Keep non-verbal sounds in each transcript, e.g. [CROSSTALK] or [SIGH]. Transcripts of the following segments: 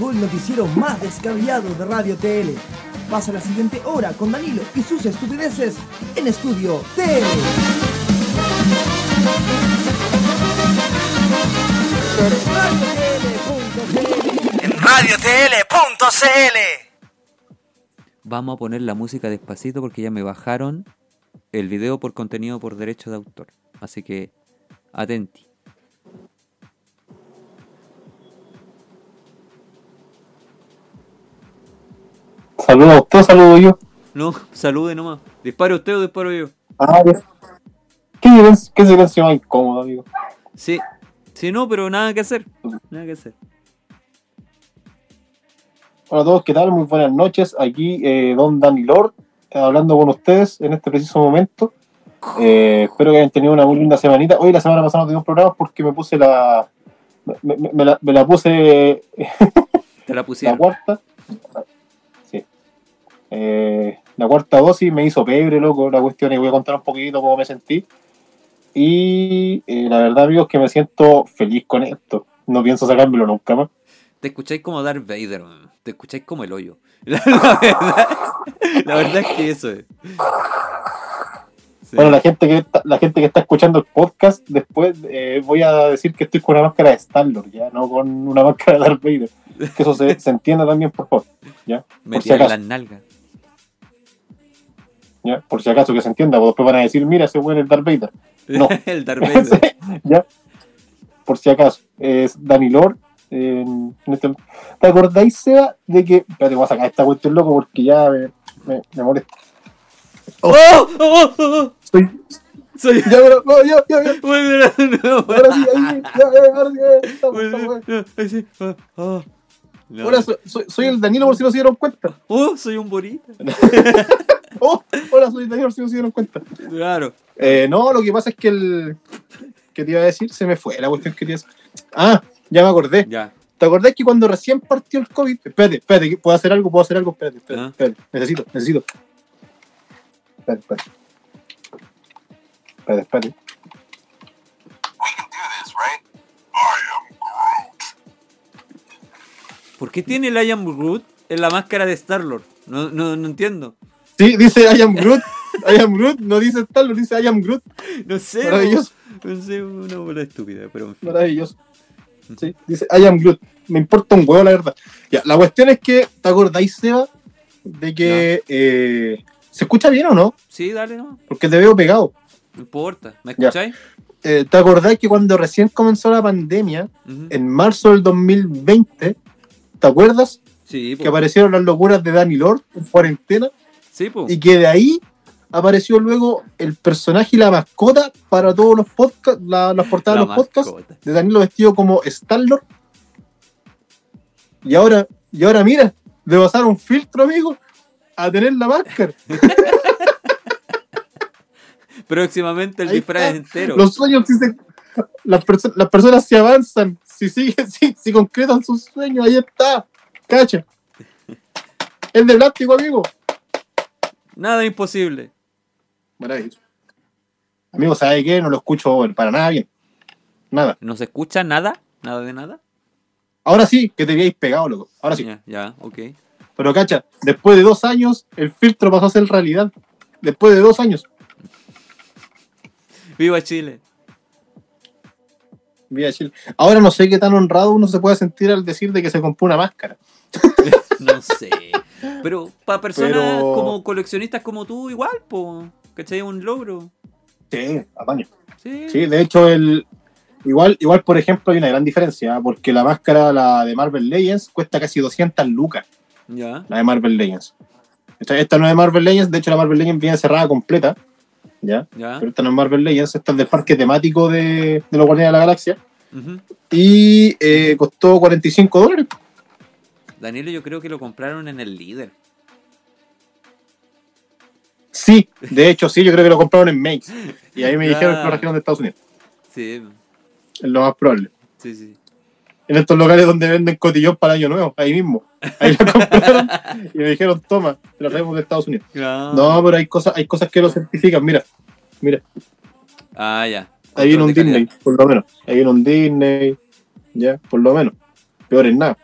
llegó el noticiero más descabellado de Radio TL. Pasa la siguiente hora con Danilo y sus estupideces en Estudio TL. En radiotl.cl. Vamos a poner la música despacito porque ya me bajaron el video por contenido por derecho de autor. Así que atenti. Saludos a usted, saludo yo. No, salude nomás. ¿Disparo usted o disparo yo? Ah, ya. ¿Qué silencio, qué silencio más incómodo, amigo? Sí. Sí, no, pero nada que hacer. Nada que hacer. Hola a todos, ¿qué tal? Muy buenas noches. Aquí eh, Don Danny Lord, eh, hablando con ustedes en este preciso momento. Eh, espero que hayan tenido una muy linda semanita. Hoy la semana pasada no tuvimos programas porque me puse la... Me, me- me la, me la puse [LAUGHS] Te la la pusieron. cuarta. Eh, la cuarta dosis me hizo pebre, loco, la cuestión, y voy a contar un poquito cómo me sentí. Y eh, la verdad, amigos, que me siento feliz con esto. No pienso sacármelo nunca más. Te escucháis como Darth Vader, man. Te escucháis como el hoyo. La, [LAUGHS] la verdad, la verdad es que eso es. Sí. Bueno, la gente que está, la gente que está escuchando el podcast, después eh, voy a decir que estoy con una máscara de Star-Lord, ya, no con una máscara de Darth Vader. Que eso se, se entienda también, por favor. ¿ya? me por si las nalgas. ¿Ya? Por si acaso que se entienda, porque después van a decir, mira, ese güey es Darth Vader. No. [LAUGHS] el Darth Vader. [LAUGHS] ¿Ya? Por si acaso. Es Danny Lord. en este- ¿Te acordáis, Seba, de que... Espérate, voy a sacar esta cuestión loco porque ya me, me, me molesta. ¡Oh! ¡Oh! ¡Oh! Soy... Soy. Ya, pero... No, ya, ya, ya. [LAUGHS] No, Ahora sí, ahí, ya, ya, ahora sí, ya, estamos, estamos, ya. Ay, sí. Ah, ah. No. Hola, soy, soy, soy el Danilo por si no se dieron cuenta. Oh, soy un borita. [LAUGHS] Oh, hola, soy por si no se dieron cuenta. Claro. Eh, no, lo que pasa es que el... ¿Qué te iba a decir? Se me fue la cuestión que quería. Ah, ya me acordé. Ya. ¿Te acordás que cuando recién partió el COVID? Espérate, espérate, ¿puedo hacer algo? ¿Puedo hacer algo? Espérate, espérate, Ah. espérate. Necesito, necesito. Espérate, espérate. Espérate, espérate. ¿Por qué tiene el I am Groot en la máscara de Star-Lord? No, no, no entiendo. Sí, dice I am Groot. I am Groot, no dice tal, lo dice I am Groot. No sé. Maravilloso. No sé, una bola estúpida, pero en fin. Maravilloso. Sí, dice I am Groot. Me importa un huevo, la verdad. Ya, la cuestión es que, ¿te acordáis, Seba? De que eh, ¿se escucha bien o no? Sí, dale, no. Porque te veo pegado. No importa. ¿Me escucháis? Eh, ¿Te acordás que cuando recién comenzó la pandemia, en marzo del 2020, ¿te acuerdas? Sí, Que aparecieron las locuras de Danny Lord en cuarentena Sí, po. y que de ahí apareció luego el personaje y la mascota para todos los podcasts, la- las portadas La de los podcasts, de Danilo vestido como Star-Lord. Y ahora, y ahora mira, de pasar un filtro, amigo, a tener la máscara. [LAUGHS] Próximamente el Ahí disfraz está. entero. Los sueños, si se, las, perso- las personas se avanzan, si siguen, [LAUGHS] si, si concretan sus sueños, ahí está. Cacha. Es de plástico, amigo. Nada imposible. Maravilloso. Amigo, ¿sabe qué? No lo escucho para nada bien. Nada. ¿No se escucha nada? ¿Nada de nada? Ahora sí, que te habíais pegado, loco. Ahora sí. Ya, ya, ok. Pero cacha, después de dos años, el filtro pasó a ser realidad. Después de dos años. ¡Viva Chile! Mira, Chile. Ahora no sé qué tan honrado uno se puede sentir al decir de que se compró una máscara. [LAUGHS] No sé. Pero para personas Pero- como coleccionistas como tú, igual, po. ¿Cachai? Un logro. Sí, apaño. Sí. Sí, de hecho, el igual, igual, por ejemplo, hay una gran diferencia, ¿eh? porque la máscara, la de Marvel Legends, cuesta casi 200 lucas, Ya. la de Marvel Legends. Esta, esta no es de Marvel Legends, de hecho la Marvel Legends viene cerrada completa, ¿ya? Ya. Pero esta no es Marvel Legends, esta es del parque temático de, de los Guardianes de la Galaxia, Ujú. y eh, costó 45 dólares. Danilo, yo creo que lo compraron en el líder. Sí, de hecho, sí, yo creo que lo compraron en Makes, y ahí me [LAUGHS] dijeron que Ah. lo trajeron de Estados Unidos, Sí, es lo más probable. sí, sí. en estos locales donde venden cotillón para Año Nuevo, ahí mismo. Ahí lo [LAUGHS] compraron y me dijeron, toma, te lo traemos de Estados Unidos. Ah. No, pero hay cosas, hay cosas que lo certifican. Mira, mira, Ah, ya. ahí viene un Disney, por lo menos. Ahí viene un Disney, ya, por lo menos. Peor es nada.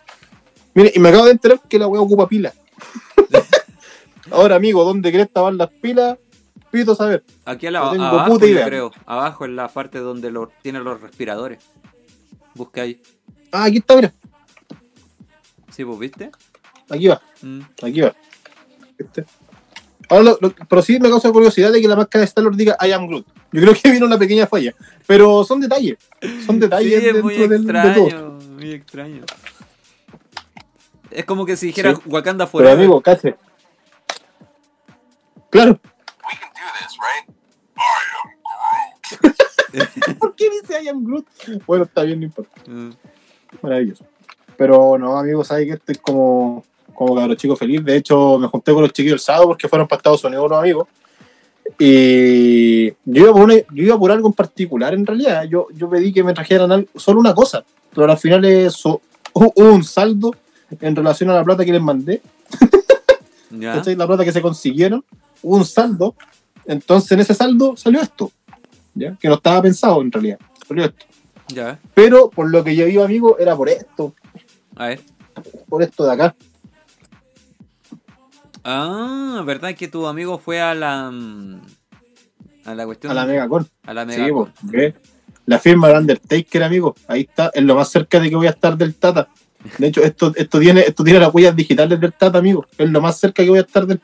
Mire, y me acabo de enterar que la weá ocupa pila. [LAUGHS] Ahora, amigo, ¿dónde crees estaban las pilas? Pido saber. Aquí a la, No tengo abajo, puta yo idea. creo. Abajo en la parte donde lo, tiene los respiradores. Busca ahí. Ah, aquí está, mira. ¿Sí, vos viste? Aquí va, Mm. aquí va. ¿Viste? Ahora, lo- lo- pero sí me causa curiosidad de que la máscara de Star-Lord diga I am Groot. Yo creo que [LAUGHS] vino una pequeña falla. Pero son detalles. Son [LAUGHS] Sí, detalles es dentro muy del- de todo. extraño. Muy extraño. Es como que si dijera Sí. Wakanda Pero Forever. amigo, cache. Claro. [LAUGHS] ¿Por qué dice I am Groot? Bueno, está bien, no importa. Mm. Maravilloso. Pero no, amigo, sabes que estoy como, como cabro chico feliz. De hecho, me junté con los chiquillos el sábado porque fueron para Estados Unidos unos amigos. Y yo iba por, una- yo iba por algo en particular, en realidad. Yo, yo pedí que me trajeran solo una cosa. Pero al final eso, hubo un saldo en relación a la plata que les mandé. La plata que se consiguieron, hubo un saldo. Entonces en ese saldo salió esto. ¿ya? Que no estaba pensado en realidad. Salió esto. Ya. Pero por lo que yo iba, amigo, era por esto. A ver. Por esto de acá. Ah, ¿verdad que tu amigo fue a la. mm, A la cuestión. A la Megacon. A la Sí, Megacon. pues, ¿ves? La firma de Undertaker, amigo. Ahí está, es lo más cerca de que voy a estar del Tata. De hecho, esto, esto tiene, esto tiene las huellas digitales del Tata, amigo. Es lo más cerca que voy a estar del.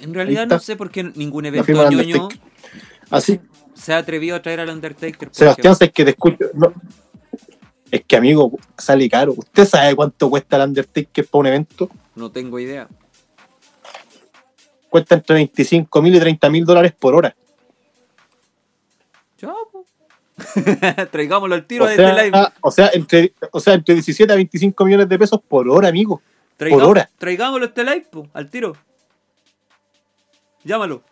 En realidad no sé por qué ningún evento ñoño. Así, se ha atrevido a traer al Undertaker. Sebastián, es que te escucho. no. Es que, amigo, sale caro. ¿Usted sabe cuánto cuesta el Undertaker para un evento? No tengo idea. Cuesta entre 25 mil y 30 mil dólares por hora. Ya, po. [LAUGHS] Traigámoslo al tiro O de este live. sea, o, sea, entre, o sea, entre 17 a 25 millones de pesos por hora, amigo. Traigamos- hora. Traigámoslo este live, po, al tiro. Llámalo.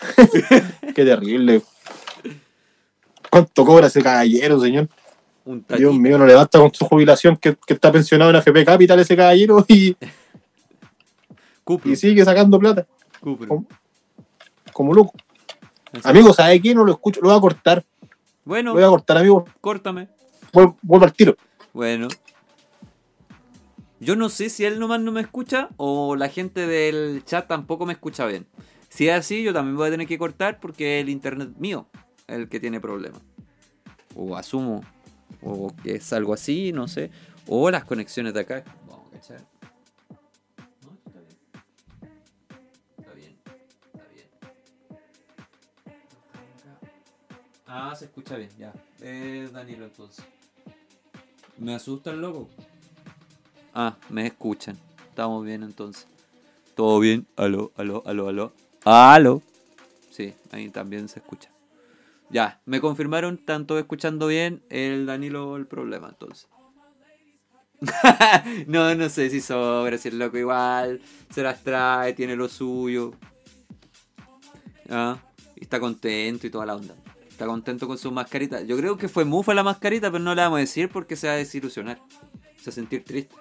[LAUGHS] Qué terrible. ¿Cuánto cobra ese caballero, señor? Un Dios mío, no le basta con su jubilación que, que está pensionado en AFP Capital ese caballero y, [LAUGHS] Cupro. y sigue sacando plata como loco. Amigo, ¿sabe qué? No lo escucho, lo voy a cortar. Bueno, Lo voy a cortar, amigo. córtame. Vuelvo, vuelvo al tiro. Bueno. Yo no sé si él nomás no me escucha o la gente del chat tampoco me escucha bien. Si es así, yo también voy a tener que cortar porque es el internet mío el que tiene problemas. O asumo. O que es algo así, no sé. O las conexiones de acá. Vamos a cachar. Ah, se escucha bien, ya. Es Danilo entonces. Me asusta el loco. Ah, me escuchan. Estamos bien entonces. ¿Todo bien? Aló, aló, aló, aló. Aló. Sí, ahí también se escucha. Ya, me confirmaron tanto escuchando bien el Danilo el problema entonces. [LAUGHS] no, no sé si sobra, si el loco igual se las trae, tiene lo suyo. Ah, y está contento y toda la onda. Está contento con su mascarita. Yo creo que fue mufa la mascarita, pero no le vamos a decir porque se va a desilusionar. Se va a sentir triste.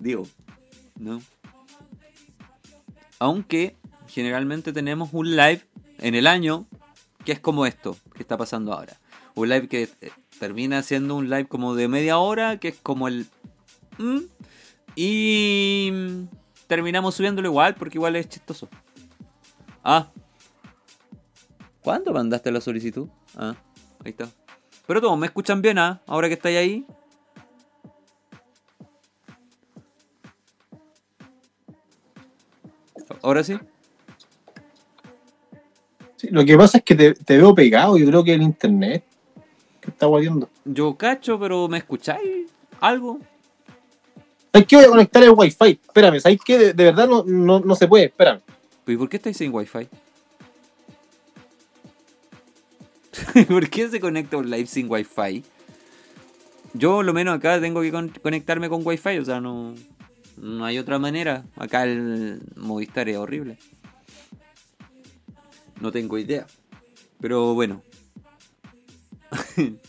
Digo, ¿no? Aunque generalmente tenemos un live en el año que es como esto que está pasando ahora. Un live que eh, termina siendo un live como de media hora, que es como el... mm, y mm, terminamos subiéndolo igual porque igual es chistoso. Ah. ¿Cuándo mandaste la solicitud? Ah, ahí está. Pero todos me escuchan bien, ¿ah? Ahora que estáis ahí. ¿Ahora sí? Sí, lo que pasa es que te, te veo pegado. Yo creo que el internet que está guayando. Yo cacho, pero ¿me escucháis? ¿Algo? ¿Sabes qué? Voy a conectar el wifi. Espérame, ¿sabes qué? De, de verdad no, no, no se puede. Espérame. ¿Y por qué estáis sin wifi? [LAUGHS] ¿Por qué se conecta un live sin wifi? Yo lo menos acá tengo que con- conectarme con wifi, o sea, no, no hay otra manera. Acá el Movistar es horrible. No tengo idea. Pero bueno. [LAUGHS]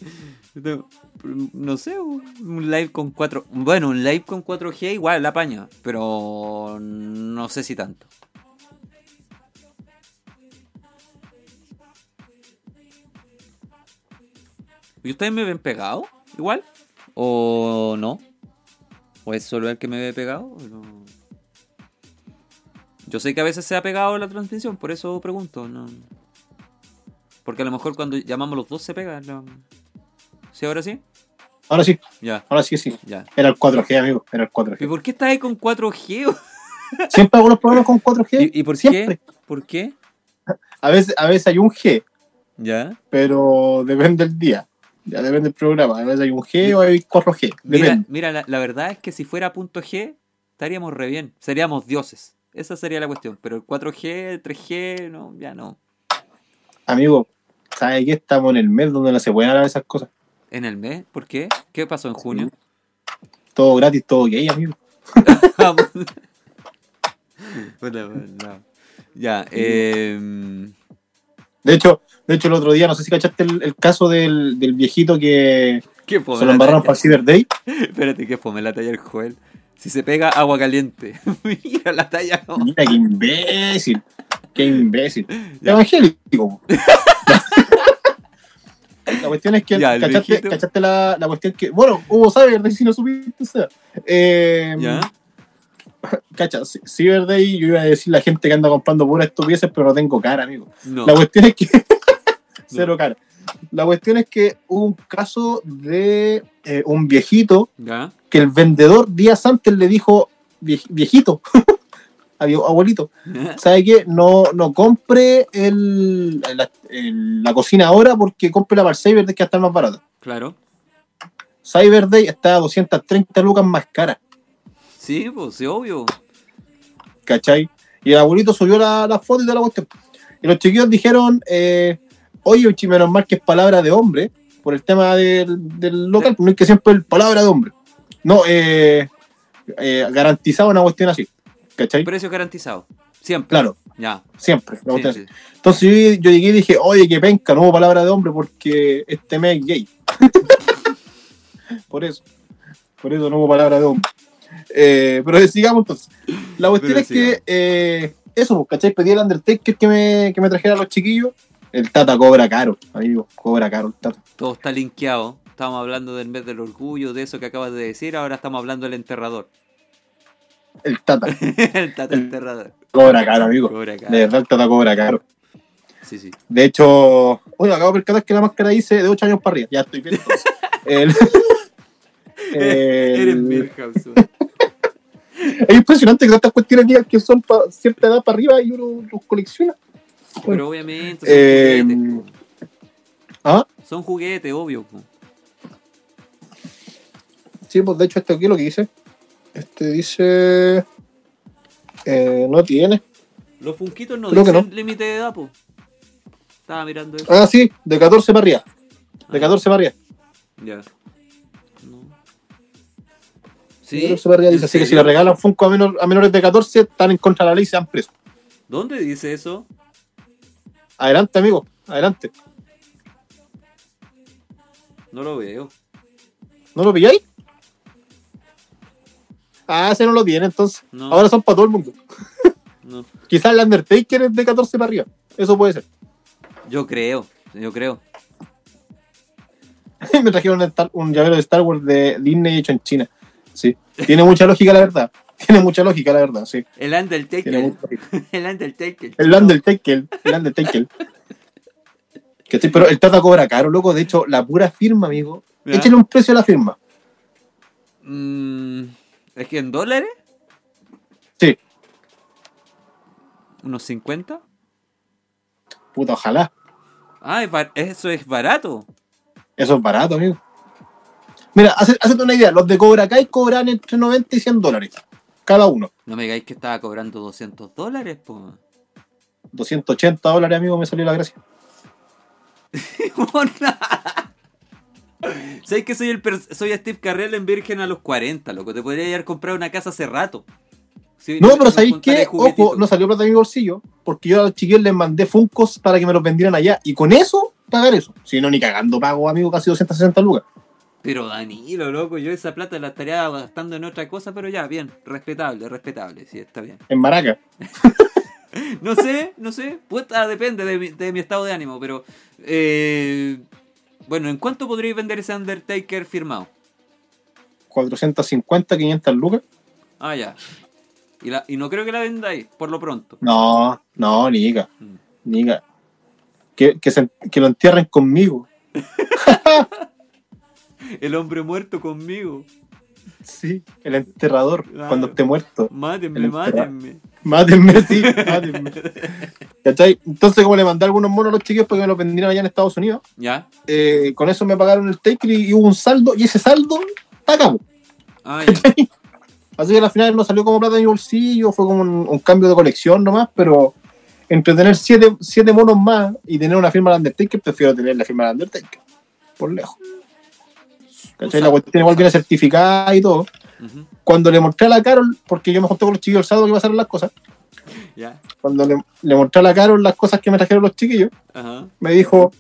No, sé, un live con 4... Bueno, un live con 4G igual la paña, pero no sé si tanto. ¿Y ustedes me ven pegado? ¿Igual? ¿O no? ¿O es solo el que me ve pegado? Yo sé que a veces se ha pegado la transmisión, por eso pregunto. ¿no? Porque a lo mejor cuando llamamos los dos se pega. ¿no? ¿Sí, ahora sí? Ahora sí, Ya, ahora sí, sí. ya. Era el 4G, amigo. Era el ¿Y 4G. por qué estás ahí con 4G? [LAUGHS] Siempre hago los programas con 4G. ¿Y, y por Siempre. qué? ¿Por qué? A veces, a veces hay un G, Ya. pero depende del día. Ya depende del programa. A veces hay un G o hay 4G. Mira, la, la verdad es que si fuera punto G, estaríamos re bien. Seríamos dioses. Esa sería la cuestión. Pero el 4G, el 3G, no, ya no. Amigo, ¿sabes qué? Estamos en el mes donde no se pueden hablar esas cosas. ¿En el mes? ¿Por qué? ¿Qué pasó en junio? Todo gratis, todo gay, amigo. [LAUGHS] Puta, no. Ya, eh, De hecho, de hecho, el otro día, no sé si cachaste el, el caso del, del viejito que ¿Qué se lo embarraron para Cyber Day. [LAUGHS] Espérate, ¿qué fome la talla del Joel? Si se pega agua caliente. [LAUGHS] Mira la talla. como- Mira, qué imbécil. Qué imbécil. [LAUGHS] Ya. Evangélico. La cuestión es que Ya, el cachaste, viejito. cachaste la, la cuestión que. Bueno, hubo Cyber Day si no supiste. o sea. Eh, ¿Ya? Cacha, Cyber Day, yo iba a decir la gente que anda comprando puras estupideces, pero no tengo cara, amigo. No. La cuestión es que. Cero cara. La cuestión es que hubo un caso de eh, un viejito ¿Ya? que el vendedor días antes le dijo, "Vie- viejito, [LAUGHS] abu- abuelito, [LAUGHS] ¿sabe qué? No, no compre el, la, el- la cocina ahora porque compre la para Cyber Day que va a estar más barata. Claro. Cyber Day está a 230 lucas más cara, Sí, pues sí, obvio. ¿cachai? Y el abuelito subió la, la foto y de la cuestión. Y los chiquillos dijeron, eh, oye, Uchi, menos mal que es palabra de hombre, por el tema del, del local, no es que siempre es palabra de hombre. No, eh, eh, garantizado una cuestión así, ¿cachai? Precio garantizado. Siempre. Claro, Ya. siempre. Sí, sí. Entonces yo, yo llegué y dije, oye, qué penca, no hubo palabra de hombre porque este mes es gay. [LAUGHS] por eso. Por eso no hubo palabra de hombre. Eh, pero sigamos entonces. La cuestión Pero es que eh, eso, pues, ¿cachai? Pedí el Undertaker que me, que me trajera a los chiquillos. El Tata cobra caro, amigo. Cobra caro el Tata. Todo está linkeado. Estábamos hablando del mes del orgullo, de eso que acabas de decir. Ahora estamos hablando del enterrador. El Tata [LAUGHS] el tata enterrador. cobra caro, amigo. Cobra caro. De verdad, el Tata cobra caro. Sí, sí. De hecho, oye, acabo de percatar que la máscara dice de 8 años para arriba. Ya estoy bien. entonces. [LAUGHS] El- Eres Milhouse. [LAUGHS] Es impresionante que tantas cuestiones digan que son para cierta edad para arriba y uno los colecciona. Pero obviamente son Eh, juguetes. ¿Ah? Son juguetes, obvio. Sí, pues de hecho, este aquí lo que dice. Este dice. eh, no tiene. Los funquitos no Creo dicen límite de edad, po. Estaba mirando eso. Ah, sí, de 14 para arriba. De 14 para arriba. Ya. No. De ¿Sí? 14 para arriba dice. ¿En Así que si le regalan Funko a, menor- a menores de 14, están en contra de la ley y se han preso. ¿Dónde dice eso? Adelante, amigo. Adelante. No lo veo. ¿No lo pilláis? Ah, ese no lo tiene entonces. No. Ahora son para todo el mundo. [LAUGHS] No. Quizás el Undertaker es de 14 para arriba. Eso puede ser. Yo creo, yo creo. [LAUGHS] me trajeron un llavero de Star Wars de Disney hecho en China. Sí. Tiene mucha lógica, la verdad. Tiene mucha lógica, la verdad, sí. El Undertaker. [LAUGHS] El Undertaker. El Undertaker. El Undertaker. Que estoy- pero el Tata cobra caro, loco. De hecho, la pura firma, amigo. Ya. Échale un precio a la firma. Mm, ¿Es que en dólares? Sí. ¿Unos 50? Puta, ojalá. Ah, eso es barato. Eso es barato, amigo. Mira, hazte una idea. Los de Cobra Kai cobran entre 90 y 100 dólares. Cada uno. No me digáis que estaba cobrando 200 dólares, po. 280 dólares, amigo, me salió la gracia. [LAUGHS] ¿Sabes que soy el soy Steve Carrell en Virgen a los 40, loco? Te podría haber comprado una casa hace rato. Si No, pero ¿sabéis qué? Ojo, no salió plata de mi bolsillo, porque yo a los chiquillos les mandé Funcos para que me los vendieran allá. Y con eso, pagar eso. Si no, ni cagando pago, amigo, casi 260 lucas. Pero Danilo, loco, yo esa plata la estaría gastando en otra cosa, pero ya, bien, respetable, respetable, sí, está bien. En Maraca. [LAUGHS] No sé, no sé, puta, depende de mi, de mi estado de ánimo, pero... Eh, Bueno, ¿en cuánto podríais vender ese Undertaker firmado? 450, 500 lucas. Ah, ya. Y, la, y no creo que la vendáis, por lo pronto. No, no, Nica, Mm. Nica. Que, que, se- que lo entierren conmigo. [LAUGHS] El hombre muerto conmigo. Sí, el enterrador, Claro. cuando esté muerto. Mátenme, mátenme. Mátenme, sí, [LAUGHS] mátenme. ¿Cachai? Entonces, como le mandé algunos monos a los chiquillos para que me los vendieran allá en Estados Unidos, ¿Ya? eh, con eso me pagaron el taker y, hubo un saldo, y ese saldo está acá. Ah, ya. Así que al final no salió como plata de mi bolsillo, fue como un, un cambio de colección nomás, pero entre tener siete, siete monos más y tener una firma de Undertaker, prefiero tener la firma de Undertaker. Por lejos. ¿Cachai? La cuestión igual viene certificada y todo. Cuando le mostré a la Carol, porque yo me junté con los chiquillos el sábado que pasaron las cosas, cuando le, le mostré a la Carol las cosas que me trajeron los chiquillos, me dijo,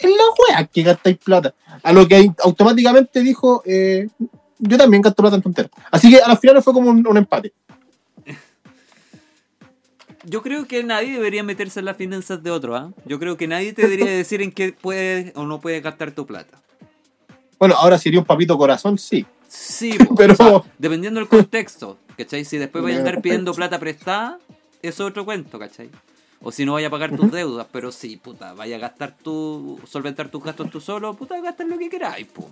en la wea que gastáis plata. A lo que automáticamente dijo, eh, yo también gasto plata en tonteras. Así que a la final fue como un, un empate. Yo creo que nadie debería meterse en las finanzas de otro, ¿ah? Yo creo que nadie te debería [LAUGHS] decir en qué puedes o no puedes gastar tu plata. Bueno, ahora sería un papito corazón, sí. Sí, [LAUGHS] Pero- o sea, dependiendo del contexto, ¿cachai? Si después vais a andar pidiendo plata prestada, eso es otro cuento, ¿cachai? O si no vaya a pagar tus deudas, pero sí, puta, vaya a gastar tu, solventar tus gastos tú solo, puta, gastar lo que queráis, po.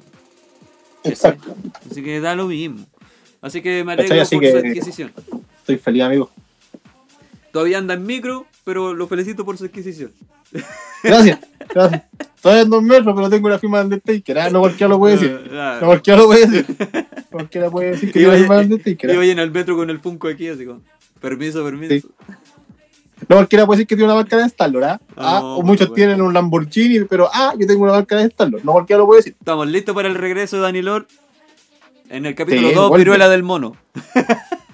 Exacto. Así que da lo mismo. Así que me alegro por su adquisición. Estoy feliz, amigo. Todavía anda en micro, pero lo felicito por su adquisición. Gracias, gracias. Todavía en dos metros, pero tengo una firma de Undertaker. Ah, no cualquiera lo puede decir. [LAUGHS] Ah, No cualquiera lo puede decir. No cualquiera puede decir que tiene una firma de Undertaker. ah. ahí en el metro con el Funko aquí, así como, permiso, permiso. Sí. No cualquiera puede decir que tiene una marca de Star-Lord, ¿ah? Ah, No, o muchos bueno. tienen un Lamborghini, pero ah, yo tengo una marca de Star-Lord. No cualquiera lo puede decir. Estamos listos para el regreso de Dani Lord en el capítulo Sí, 2, vuelve. Viruela del Mono.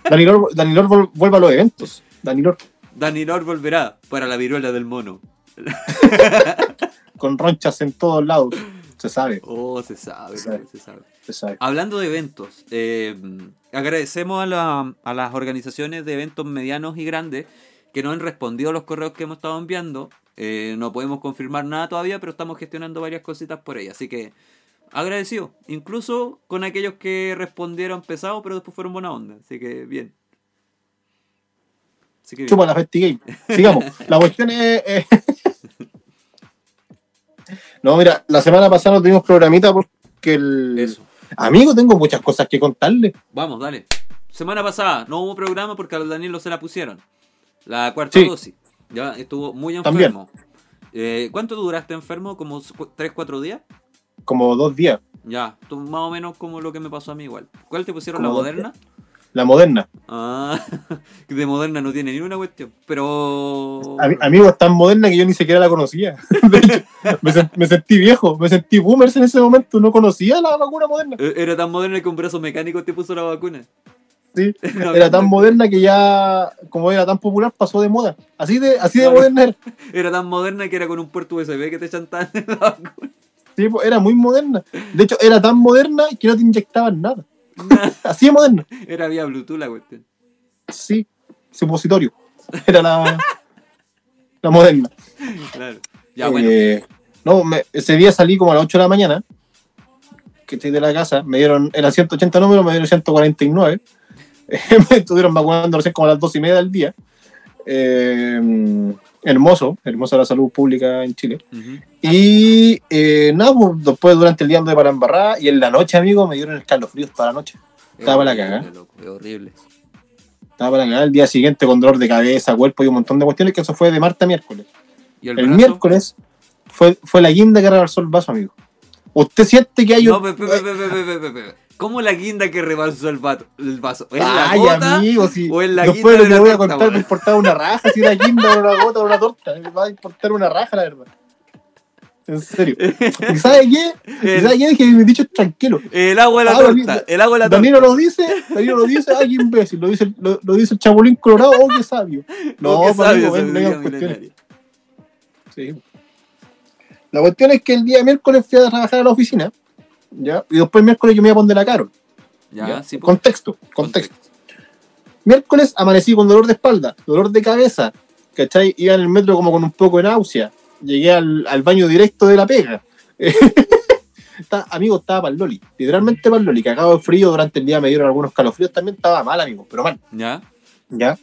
Danilor, Danilor vuelve a los eventos. Danilor Dani Lord volverá para la viruela del mono. con ronchas en todos lados. Se sabe, Oh, se sabe, Se sabe. se sabe. se sabe. Hablando de eventos, eh, agradecemos a, la- a las organizaciones de eventos medianos y grandes que nos han respondido a los correos que hemos estado enviando. Eh, no podemos confirmar nada todavía, pero estamos gestionando varias cositas por ahí. Así que agradecido, incluso con aquellos que respondieron pesado, pero después fueron buena onda. Así que bien. Así que. Chupa la FestiGame. Sigamos. [LAUGHS] La cuestión es. eh, [LAUGHS] No, mira, la semana pasada no tuvimos programita porque el. Eso. Amigo, tengo muchas cosas que contarle. Vamos, dale. Semana pasada no hubo programa porque al Daniel se la pusieron. La cuarta Sí. dosis. Ya estuvo muy enfermo. Eh, ¿Cuánto duraste enfermo? ¿Como 3-4 días? Como dos días. Ya, más o menos como lo que me pasó a mí igual. ¿Cuál te pusieron? ¿La moderna? La moderna. Ah, [LAUGHS] de moderna no tiene ni una cuestión. Pero. Ami- amigo, es tan moderna que yo ni siquiera la conocía. [LAUGHS] De hecho, me, sen- me sentí viejo, me sentí boomers en ese momento. No conocía la vacuna moderna. Eh, Era tan moderna que un brazo mecánico te puso la vacuna. Sí, [LAUGHS] No, era tan moderna que ya, como era tan popular, pasó de moda. Así de, así de moderna era. Era tan moderna que era con un puerto USB que te chantaban en la vacuna. Sí, pues, era muy moderna. De hecho, era tan moderna que no te inyectaban nada. [LAUGHS] Así de moderna. Era vía Bluetooth la cuestión. Sí, supositorio. Era la, la moderna. Claro. Ya, bueno. Eh, no, me- ese día salí como a las 8 de la mañana, que estoy de la casa, me dieron, eran 180 números, me dieron 149. [LAUGHS] me estuvieron vacunando recién como a las 2 y media del día. Eh, hermoso, hermosa la salud pública en Chile. Y eh, nada, pues, después durante el día ando para embarrar y en la noche, amigo, me dieron escalofríos toda la noche. Estaba para la cagada. loco, es horrible. Estaba para cagar el día siguiente con dolor de cabeza, cuerpo y un montón de cuestiones, que eso fue de martes a miércoles. ¿Y el, miércoles fue, fue la guinda que rebalsó el vaso, amigo. ¿Usted siente que hay No, un... pe, pe, pe, ¿Cómo la guinda que rebalsó el, vato, el vaso? ¿Es Ay, la gota? amigo, si o es la después guinda lo que voy a torta, contar me importaba una raja, si una guinda o una gota o una torta. Me va a importar una raja, la verdad. En serio. ¿Y sabe qué? ¿Y sabe qué? Dije que mi dicho es tranquilo. El agua de la Ah, torta. El agua de la torta. Danilo lo dice, Danilo lo dice, ay, imbécil. Lo dice, lo, lo dice el chapulín colorado, oh, qué sabio. [LAUGHS] No, Oh, qué pues, sabio, ven. Sí. La cuestión es que el día miércoles fui a trabajar a la oficina, ¿ya? Y después miércoles yo me iba a poner la caro. Ya, ¿ya? sí, pues. contexto, contexto. Miércoles amanecí con dolor de espalda, dolor de cabeza, ¿cachai? Iba en el metro como con un poco de náusea. Llegué al, al baño directo de la pega. [LAUGHS] Está- amigo, estaba para el Loli. Literalmente para el Loli. Cagado de frío. Durante el día me dieron algunos calofríos. También estaba mal, amigo. Pero mal. ¿Ya? ¿Ya?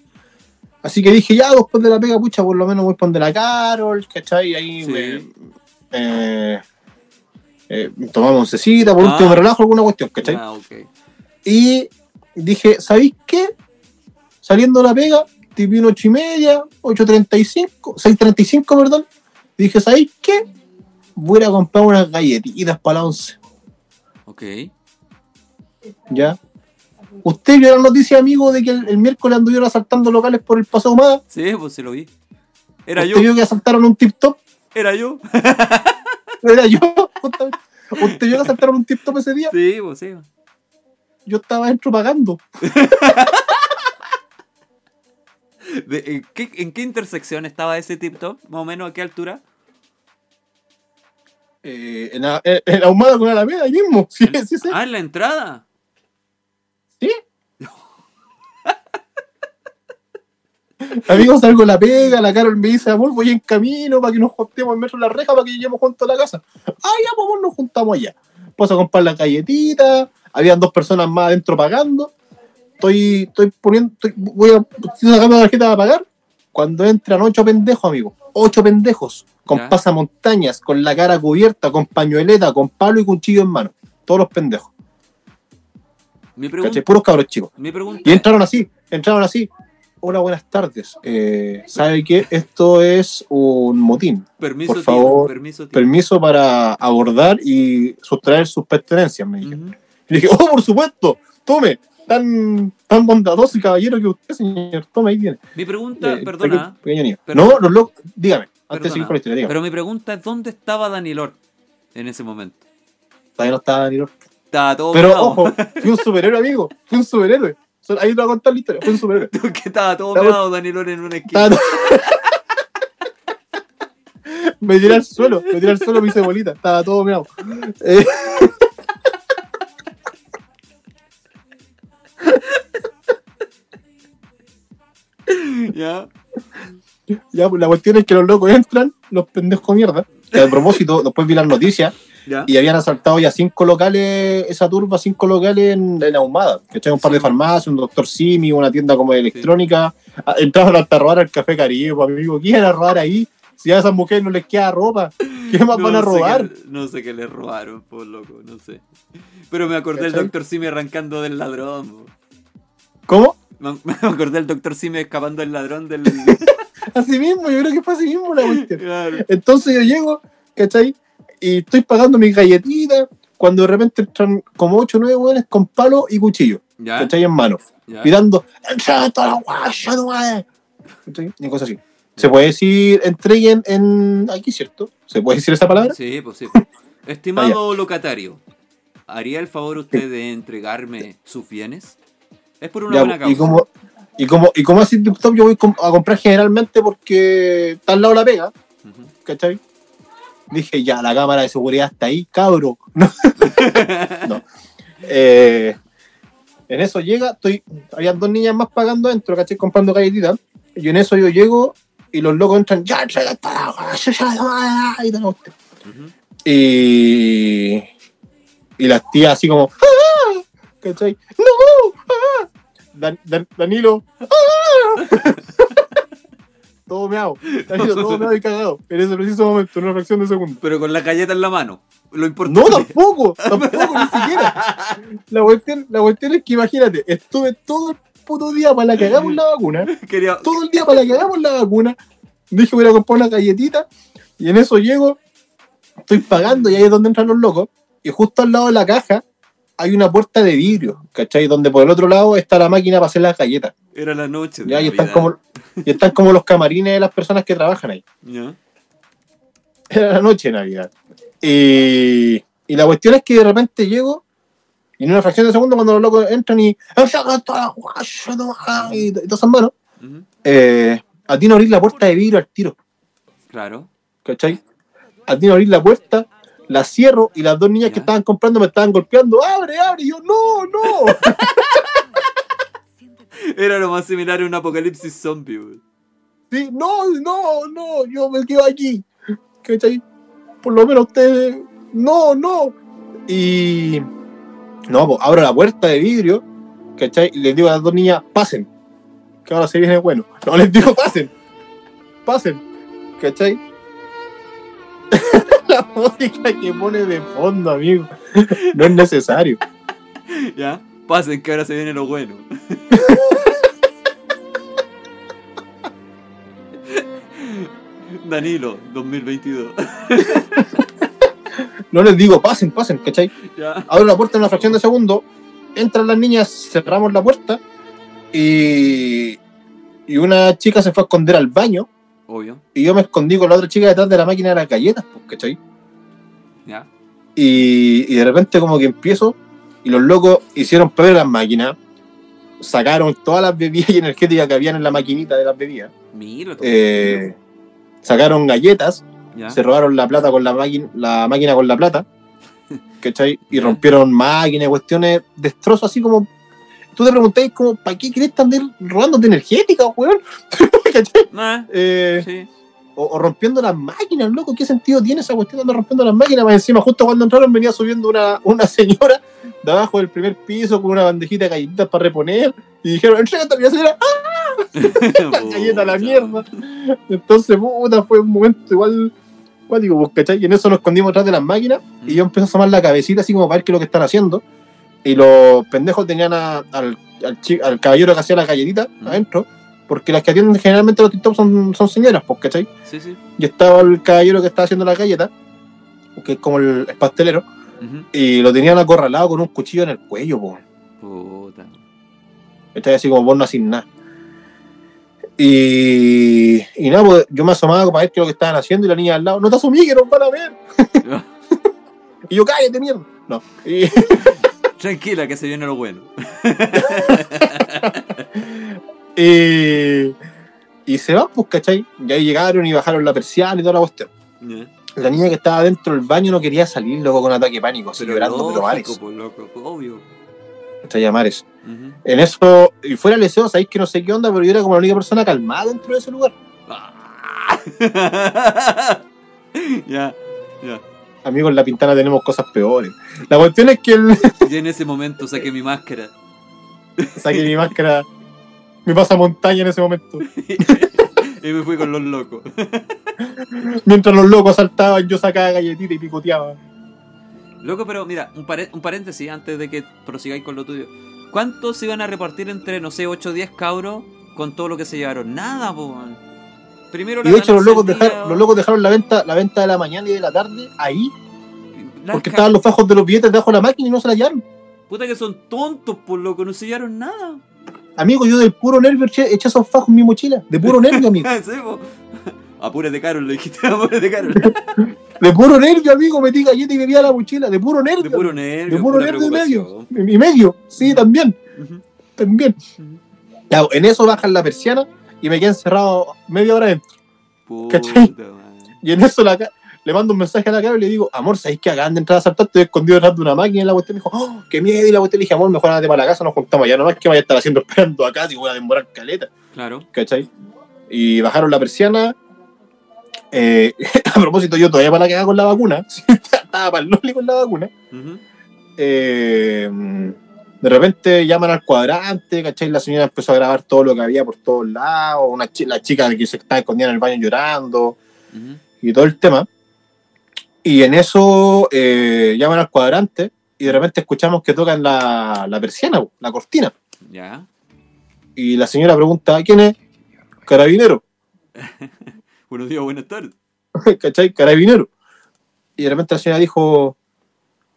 Así que dije, ya, después de la pega, pucha, por lo menos voy a poner la Carol, ¿cachai? Ahí Sí. me, eh, eh, tomamos oncecita, por Ah. último me relajo alguna cuestión, ¿cachai? Ah, ok. Y dije, ¿sabéis qué? Saliendo de la pega, tipo un 8 y media, 8.35, 6.35, perdón. Dije, ¿sabéis qué? Voy a comprar unas galletitas para la once, Ok. ¿ya? ¿Usted vio la noticia, amigo, de que el, el miércoles anduvieron asaltando locales por el Paso Humada? Sí, pues se lo vi. Era ¿Usted yo. vio que asaltaron un tip-top? Era yo. [LAUGHS] Era yo, [LAUGHS] justamente. ¿Usted vio que asaltaron un tip-top ese día? Sí, pues sí. Yo estaba adentro pagando. [LAUGHS] De- ¿en, qué, ¿En qué intersección estaba ese tip top? Más o menos a qué altura. Eh, en, la, en, en ahumada con Alameda, ahí mismo. [LAUGHS] Sí, sí, sí. Ah, en la entrada. ¿Sí? Amigos, salgo la pega, la Carol me dice, amor, voy en camino para que nos juntemos en metro de la reja para que lleguemos juntos a la casa. Ah, ya, pues nos juntamos allá. Paso a comprar la galletita, habían dos personas más adentro pagando. Estoy, estoy poniendo, estoy- voy a, sacando la tarjeta para pagar. Cuando entran ocho pendejos, amigo, ocho pendejos, con Ya. pasamontañas, con la cara cubierta, con pañueleta, con palo y cuchillo en mano. Todos los pendejos. Mi pregunta. Puros cabros chicos. Mi pregunta. Y entraron así, entraron así. Hola, buenas tardes. Eh, ¿Sabe qué? Esto es un motín. Permiso, por tío. favor, Permiso, tío. Permiso para abordar y sustraer sus pertenencias, me dije. Ujú. Y dije, oh, por supuesto, tome. Tan, tan bondadoso y caballero que usted, señor. Tome, ahí tiene. Mi pregunta, Eh, perdona. pequeño-. No, los locos, dígame, antes de seguir con la historia, dígame. Pero mi pregunta es: ¿dónde estaba Dani Lord en ese momento? Todavía no estaba Dani Lord. Estaba todo Pero ojo, fui un superhéroe, amigo. Fui un superhéroe. Solo- Ahí te voy a contar la historia. Superhéroe. [LAUGHS] que estaba todo Estaba- meado Dani Lord en una esquina. Estaba- [LAUGHS] me tiré al suelo, me tiré al suelo, me hice bolita, estaba todo meado. Eh, [LAUGHS] ¿Ya? ya, pues la cuestión es que los locos entran, los pendejos mierda. Que a propósito, después vi las noticias ¿Ya? y habían asaltado ya cinco locales, esa turba, cinco locales en, en Ahumada. Que un par de farmacias, un doctor Simi, una tienda como de electrónica. Ah, Entraron hasta a robar al Café Caribe, pues, amigo. ¿Quién a robar ahí? Si a esas mujeres no les queda ropa, ¿qué más van a sé robar? no sé qué le robaron, por loco, no sé. Pero me acordé del. Dr. Simi arrancando del ladrón. ¿Cómo? Me [LAUGHS] me acordé del Dr. Simi escapando del ladrón del. [LAUGHS] Así mismo, yo creo que fue así mismo la cuestión. Claro. Entonces yo llego, ¿cachai? Y estoy pagando mis galletitas cuando de repente entran como 8 o 9 hueones con palo y cuchillo, ¿Ya? ¿cachai? En mano, gritando, ¡entra toda la guaya, no hay!", ¿Cachai? Y cosas así. ¿Se puede decir entreguen en aquí, cierto? ¿Se puede decir esa palabra? Sí, pues sí. [LAUGHS] Estimado locatario, ¿haría el favor usted de entregarme sus bienes? Es por una Ya, buena causa. y como y como y como así yo voy a comprar generalmente porque está al lado de la pega, Ujú. ¿cachai? Dije, ya, la cámara de seguridad está ahí, cabro. No. [LAUGHS] No. Eh, en eso llega, estoy, habían dos niñas más pagando adentro, ¿cachai? Comprando galletitas. Y en eso yo llego y los locos entran, ya, entrega esta la guaya, ya, ya, ya", y tal. Y, y las tías así como, "Ah", ¿cachai? ¡No! ah". Dan- Dan- Danilo, "Ah". [LAUGHS] todo meado, [LAUGHS] Danilo, todo meado y cagado, en ese preciso momento, en una fracción de segundo. Pero con la galleta en la mano. Lo importante. No, tampoco, [LAUGHS] tampoco, ni siquiera. La cuestión, la cuestión es que imagínate, estuve todo el puto día para la que hagamos la vacuna, Quería... todo el día para la que hagamos la vacuna. Dije, voy a comprar una galletita, y en eso llego, estoy pagando, y ahí es donde entran los locos, y justo al lado de la caja hay una puerta de vidrio, ¿cachai? Donde por el otro lado está la máquina para hacer las galletas. Era la noche. de Ya, y están como, [LAUGHS] y están como los camarines de las personas que trabajan ahí. ¿Ya? Era la noche de Navidad. Y, y la cuestión es que de repente llego y en una fracción de segundo cuando los locos entran y y todas esas manos, Ujú. eh, a ti no abrir la puerta de vidrio al tiro, Claro. ¿cachai? A ti no abrir la puerta, la cierro y las dos niñas Ya. que estaban comprando me estaban golpeando, abre, abre, y yo, no, no. [LAUGHS] Era lo más similar a un apocalipsis zombie. güey. Sí, no, no, no, yo me quedo aquí, ¿cachai? Por lo menos ustedes no, no. Y no, pues abro la puerta de vidrio, ¿cachai? Y les digo a las dos niñas, pasen, que ahora se viene bueno. No les digo, pasen, pasen, ¿cachai? [LAUGHS] la música que pone de fondo, amigo, no es necesario. [LAUGHS] Ya, pasen que ahora se viene lo bueno. [LAUGHS] Danilo, 2022. [LAUGHS] No les digo, pasen, pasen, ¿cachai? Ya. abro la puerta en una fracción de segundo, entran las niñas, cerramos la puerta y, y una chica se fue a esconder al baño Obvio. y yo me escondí con la otra chica detrás de la máquina de las galletas, pues, ¿cachai? Ya. Y, y de repente como que empiezo y los locos hicieron peor las máquinas, sacaron todas las bebidas y [LAUGHS] energéticas que habían en la maquinita de las bebidas, Mira, todo. eh, sacaron galletas, ya. se robaron la plata con la máquina, la máquina con la plata, [LAUGHS] ¿cachai? Y rompieron máquinas, cuestiones, destrozos así como. Tú te preguntáis como, ¿para qué querés andar robándote energética, weón? [LAUGHS] ¿Cachai? Ah, Eh, sí. o, o rompiendo las máquinas, loco, ¿qué sentido tiene esa cuestión de andar rompiendo las máquinas? Más encima, justo cuando entraron venía subiendo una, una señora de abajo del primer piso con una bandejita de galletitas para reponer y dijeron, entrégate a la señora, ¡ah! La galleta a la mierda. Entonces, puta, fue un momento igual cuático, pues, ¿cachai? Y en eso nos escondimos atrás de las máquinas y yo empecé a asomar la cabecita así como para ver qué es lo que están haciendo. Y los pendejos tenían a- al, al, chi- al caballero que hacía la galletita Mm. adentro, porque las que atienden generalmente los TikTok son, son señoras, pues, ¿cachai? Sí, sí. Y estaba el caballero que estaba haciendo la galleta, que es como el, el pastelero, y lo tenían acorralado con un cuchillo en el cuello, pues. Puta. Estaba así como vos no haces nada. Y, y nada, pues yo me asomaba para ver qué es lo que estaban haciendo y la niña al lado, no te asumí que nos van a ver. [LAUGHS] Y yo, cállate, mierda. No. Y, [LAUGHS] Tranquila, que se viene lo bueno. [LAUGHS] y, y se van, pues, ¿cachai? Y ahí llegaron y bajaron la persiana y toda la cuestión. Ya. La niña que estaba dentro del baño no quería salir, loco, con ataque de pánico, así Pero llorando, pero lógico, mares. pues, loco, obvio. Hasta mares. En eso, y fuera el deseo, sabéis que no sé qué onda, pero yo era como la única persona calmada dentro de ese lugar. [LAUGHS] Ya, ya. Amigos, en la pintana tenemos cosas peores. La cuestión es que el, [LAUGHS] Y en ese momento saqué mi máscara. saqué mi [LAUGHS] máscara, me pasa montaña en ese momento. y me fui con los locos. Mientras los locos saltaban, yo sacaba galletita y picoteaba. Loco, pero mira, un, un paréntesis antes de que prosigáis con lo tuyo. ¿Cuántos se iban a repartir entre, no sé, 8 o 10 cabros con todo lo que se llevaron? Nada, po. Primero Y de hecho los locos, dejaron, los locos dejaron la venta, la venta de la mañana y de la tarde ahí, las porque estaban los fajos de los billetes debajo de la máquina y no se la llevaron. Puta que son tontos, por loco, no se llevaron nada. Amigo, yo del puro nervio eché, eché esos fajos en mi mochila. De puro nervio, amigo. [LAUGHS] Sí, po. Apúrate, Carol, le dijiste, [LAUGHS] apúrate, Carol. [LAUGHS] De puro nervio, amigo, metí galleta y bebía la mochila. De puro nervio. De puro nervio. De puro nervio y medio. Y medio, sí, también. También. Ya, en eso bajan la persiana y me quedé encerrado media hora adentro. Puta, ¿Cachai? man. Y en eso la, le mando un mensaje a la cabra y le digo, amor, ¿sabéis que acaban de entrar a saltar? Estoy escondido detrás de una máquina y la cuestión me dijo, oh, qué miedo. Y la cuestión le dije, amor, mejor andate para la casa, nos juntamos allá. Nomás que vaya a estar haciendo esperando acá, si voy a demorar caleta. Claro. ¿Cachai? Y bajaron la persiana. Eh, [LAUGHS] a propósito, yo todavía para cagada con la vacuna. [LAUGHS] Estaba para el loli con la vacuna. Ujú. Eh, de repente llaman al cuadrante, ¿cachai? La señora empezó a grabar todo lo que había por todos lados. Una chi- la chica que se estaba escondida en el baño llorando Ujú. y todo el tema. Y en eso eh, llaman al cuadrante y de repente escuchamos que tocan la, la persiana, la cortina. Ya. Y la señora pregunta, ¿quién es? Carabinero. [LAUGHS] Buenos días, buenas tardes. [LAUGHS] ¿cachai? Carabinero. Y de repente la señora dijo,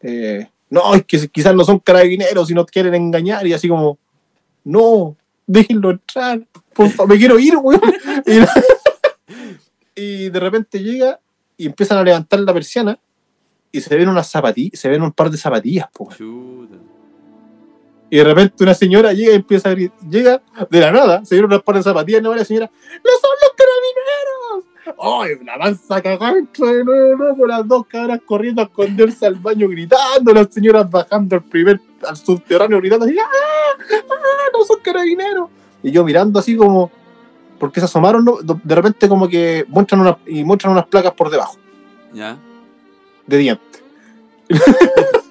eh, no, es que quizás no son carabineros y nos quieren engañar. Y así como, no, déjenlo entrar, por favor, me quiero ir, weón. [LAUGHS] [LAUGHS] Y, de repente llega y empiezan a levantar la persiana y se ven unas zapatillas, se ven un par de zapatillas, po. Chuta. Y de repente una señora llega y empieza a gritar, llega de la nada, se vieron unas par de zapatillas y la señora, ¡No son los carabineros! ¡Ay, la mansa cagada dentro de nuevo, loco! Las dos cabras corriendo a esconderse al baño gritando, las señoras bajando al primer, al subterráneo gritando así, ¡Ah! ¡Ah! ¡No son carabineros! Y yo mirando así como, porque se asomaron, ¿no? de repente como que muestran unas, y muestran unas placas por debajo Ya. de dientes. [LAUGHS]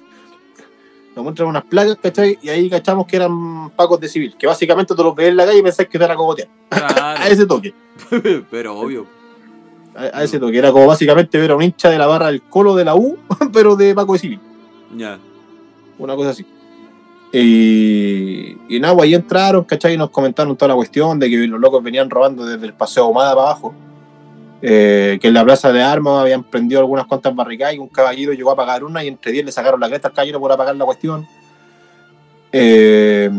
Nos muestran unas placas, ¿cachai? Y ahí cachamos que eran pacos de civil, que básicamente tú los ves en la calle y pensás que te van a cogotear. [LAUGHS] A ese toque. [LAUGHS] Pero obvio. A, a ese toque. Era como básicamente ver a un hincha de la barra del colo de la U, [LAUGHS] pero de Paco de Civil. Ya. Una cosa así. Y, y nada, pues ahí entraron, ¿cachai? Y nos comentaron toda la cuestión de que los locos venían robando desde el Paseo Ahumada para abajo. Eh, que en la plaza de armas habían prendido algunas cuantas barricadas y un caballero llegó a pagar una y entre 10 le sacaron la cresta al caballero por apagar la cuestión. Eh,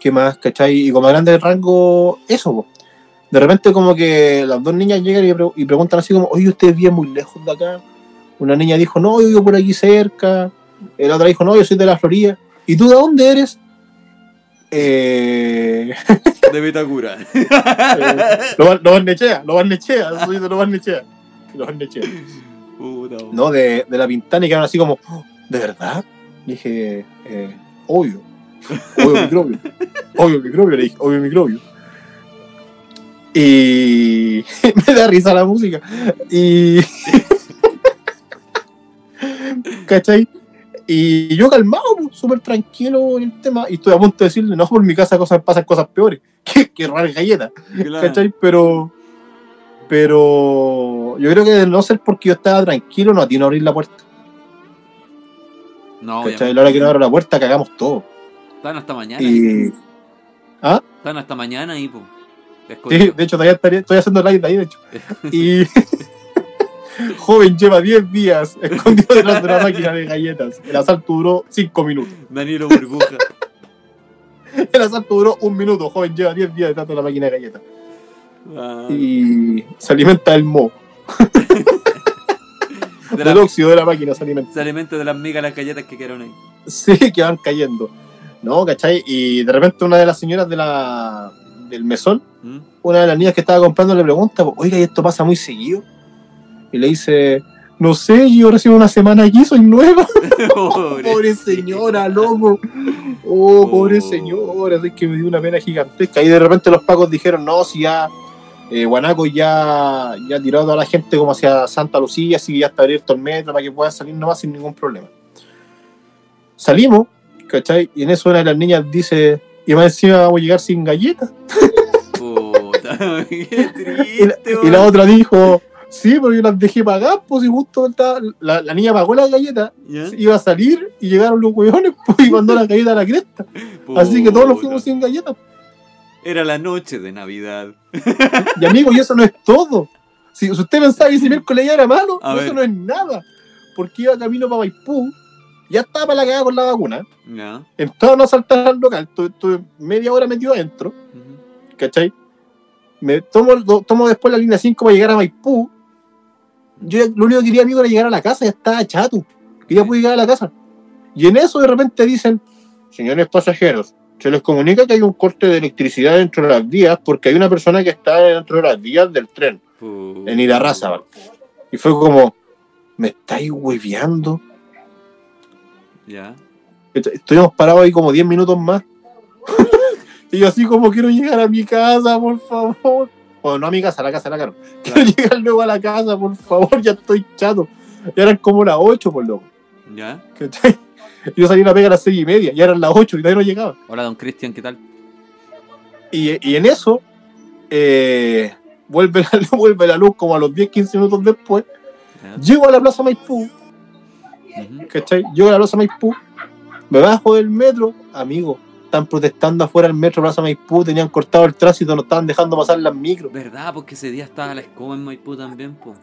¿Qué más? ¿Cachai? Y como grande rango, eso. De repente como que las dos niñas llegan y, pre- y preguntan así como, oye, ¿ustedes viven muy lejos de acá? Una niña dijo, no, yo vivo por aquí cerca. La otra dijo, no, yo soy de la Florida. ¿Y tú de dónde eres? Eh, [LAUGHS] De Vitacura. [LAUGHS] eh, lo, lo Barnechea, lo Barnechea, lo Barnechea. Lo Barnechea. Puta. No, de, de la Pintana y quedaron así como, "Oh, ¿de verdad? Dije, eh, obvio. Obvio [LAUGHS] microbio. Obvio microbio, le dije, obvio microbio. Y me da risa la música. Y. ¿Cachai? Y yo calmado, pues, súper tranquilo en el tema. Y estoy a punto de decirle, no, por mi casa cosas, pasan cosas peores. [LAUGHS] Que, que robar galletas. Claro. ¿Cachai? Pero. Pero. Yo creo que de no ser porque yo estaba tranquilo, no a abrir la puerta. No, ¿Cachai? La hora que no abro la puerta, cagamos todo. Están hasta mañana. Y. ¿Ah? Están hasta mañana ahí, po. Sí, de hecho, todavía estaría- estoy haciendo live de ahí, de hecho. [LAUGHS] Y. [LAUGHS] Joven lleva 10 días escondido [LAUGHS] detrás de una máquina de galletas. El asalto duró 5 minutos. Danilo Burbuja. [LAUGHS] El asalto duró un minuto. Joven lleva 10 días detrás de una máquina de galletas. Ah, Y se alimenta del mo. [LAUGHS] de Del la- óxido de la máquina se alimenta. se alimenta de las migas las galletas que quedaron ahí. Sí, que van cayendo. ¿No? ¿Cachai? Y de repente una de las señoras de la, del mesón, ¿Mm? una de las niñas que estaba comprando le pregunta, oiga, ¿y esto pasa muy seguido? Y le dice, no sé, yo recibo una semana aquí, soy nueva. [LAUGHS] [LAUGHS] Pobre señora, loco. Oh, pobre Oh. señora, es que me dio una pena gigantesca. Y de repente los pacos dijeron, no, si ya eh, Guanaco ya, ya ha tirado a la gente como hacia Santa Lucía, así que ya está abierto el metro para que puedan salir nomás sin ningún problema. Salimos, ¿cachai? Y en eso una de las niñas dice, y más encima vamos a llegar sin galletas. Puta, [LAUGHS] qué Y la, triste, y la otra dijo, sí, pero yo las dejé pagar, pues y justo estaba- la, la niña pagó las galletas, iba a salir y llegaron los hueones [LAUGHS] pues, y mandó las galletas a la cresta. Así que todos Puta. fuimos sin galletas. Era la noche de Navidad. Y amigo, y eso no es todo. Si, usted pensaba que ese miércoles ya era malo, A eso ver. no es nada. Porque iba camino para Maipú, ya estaba para la cagada con la vacuna, Ya. entraron a saltar al local, estuve, media hora metido adentro. ¿cachai? Me tomo, tomo después la línea 5 para llegar a Maipú. Yo ya- lo único que quería, amigo, era llegar a la casa, ya estaba chato. Quería poder llegar a la casa. Y en eso de repente dicen, señores pasajeros, se les comunica que hay un corte de electricidad dentro de las vías porque hay una persona que está dentro de las vías del tren, en Irarrázaval. Y fue como, ¿me estáis hueveando? Ya. Est- Estuvimos parados ahí como 10 minutos más. [LAUGHS] y yo así como quiero llegar a mi casa, por favor. Bueno, no a mi casa, a la [LAUGHS] casa la Caro. Quiero llegar luego a la casa, por favor, ya estoy chato. Ya eran como las 8, por loco. Ya. ¿cachai? Yo salí a la pega a las 6 y media, ya eran las 8 y todavía no llegaba. Hola, don Cristian, ¿qué tal? Y, y en eso, eh, vuelve, la, [LAUGHS] vuelve la luz como a los 10, 15 minutos después. Ya. Llego a la Plaza Maipú, Ujú. ¿cachai? Llego a la Plaza Maipú, me bajo del metro, amigo, están protestando afuera del metro Plaza Maipú, tenían cortado el tránsito, no estaban dejando pasar las micros, ¿Verdad? Porque ese día estaba la escoba en Maipú también, po.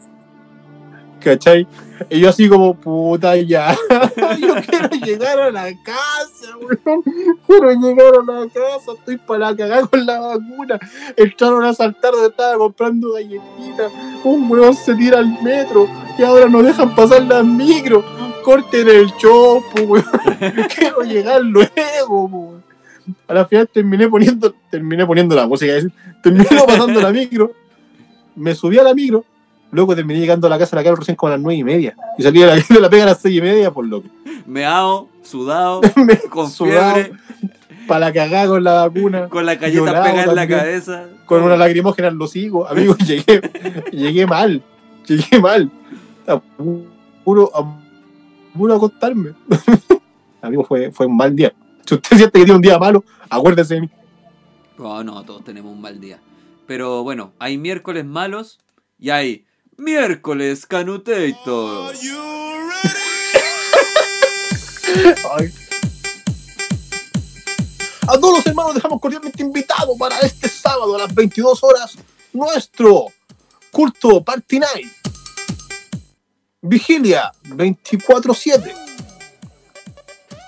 ¿cachai? Y yo así como, puta ya, [LAUGHS] yo quiero llegar a la casa, weón, quiero llegar a la casa, estoy para la cagada con la vacuna, entraron a saltar donde estaba comprando galletitas, un weón se tira al metro y ahora no dejan pasar las micros, corten el chopo, weón, [LAUGHS] quiero llegar luego, weón. [LAUGHS] A la final terminé poniendo, terminé poniendo la música, decir, terminé [LAUGHS] pasando la micro, me subí a la micro, luego terminé llegando a la casa de la Carol recién como a las nueve y media. Y salí de la, de la pega a las seis y media, por loco. Meao, sudado, [LAUGHS] Me con sudado, fiebre, Para la cagada con la vacuna, con la galleta pegada en la cabeza. con una lacrimógena en los higos. Amigo, llegué, llegué mal. Llegué mal. A pu- puro, a puro acostarme. Amigo, fue, fue un mal día. Si usted siente que tiene un día malo, acuérdese de mí. Oh, no, todos tenemos un mal día. Pero bueno, hay miércoles malos y hay miércoles Canutator. [LAUGHS] Ay. A todos los hermanos dejamos cordialmente invitados para este sábado a las 22 horas nuestro culto Party Night. Vigilia 24-7.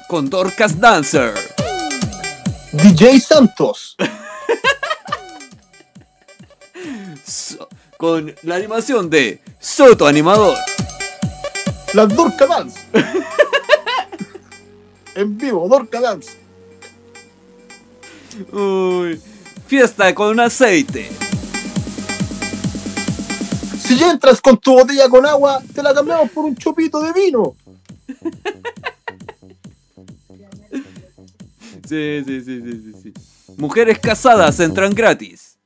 Con Dorcas Dancer. DJ Santos. So- con la animación de Soto Animador. Las Dorca Dance. [LAUGHS] en vivo, Dorca Dance. Uy, fiesta con aceite. Si ya entras con tu botella con agua, te la cambiamos por un chopito de vino. [LAUGHS] Sí, sí, sí, sí, sí, sí. Mujeres casadas entran gratis.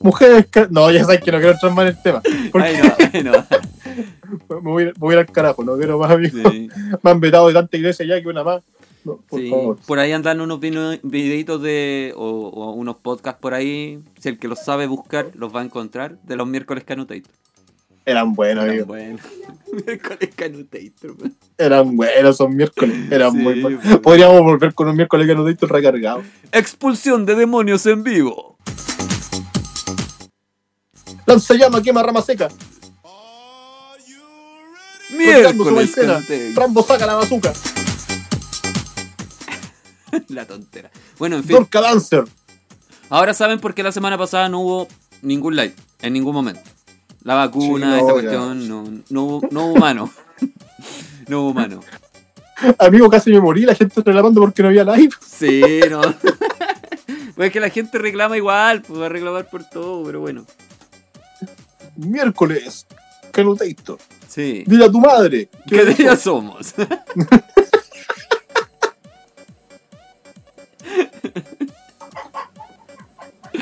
Mujeres que... No, ya sabes que no quiero entrar más en el tema. Porque Ay, no, ay, no. [LAUGHS] me, voy, me voy al carajo, no quiero más amigos. Sí, Me han vetado de tanta iglesia ya que una más. No, por sí. favor. Por ahí andan unos videitos de. O, o unos podcasts por ahí. Si el que los sabe buscar, los va a encontrar. De los miércoles Canutator. Eran buenos, Eran buenos. [LAUGHS] miércoles Canutator. Eran buenos esos miércoles. Eran Sí, muy buenos. Podríamos volver con un miércoles diste recargado. Expulsión de demonios en vivo. Lanza llama, quema rama seca. Miércoles. Canutator. Rambo saca la bazuca. [LAUGHS] La tontera. Bueno, en fin. Dorca Dancer. Ahora saben por qué la semana pasada no hubo ningún live, en ningún momento. La vacuna, Sí, no, esta cuestión, no, no, no hubo mano. [LAUGHS] no hubo mano. Amigo, casi me morí. La gente reclamando porque no había live. Sí, no. [LAUGHS] pues es que la gente reclama igual, pues va a reclamar por todo, pero bueno. Miércoles. Canutator. Sí. Dile a tu madre. que ¿Qué día somos? [LAUGHS]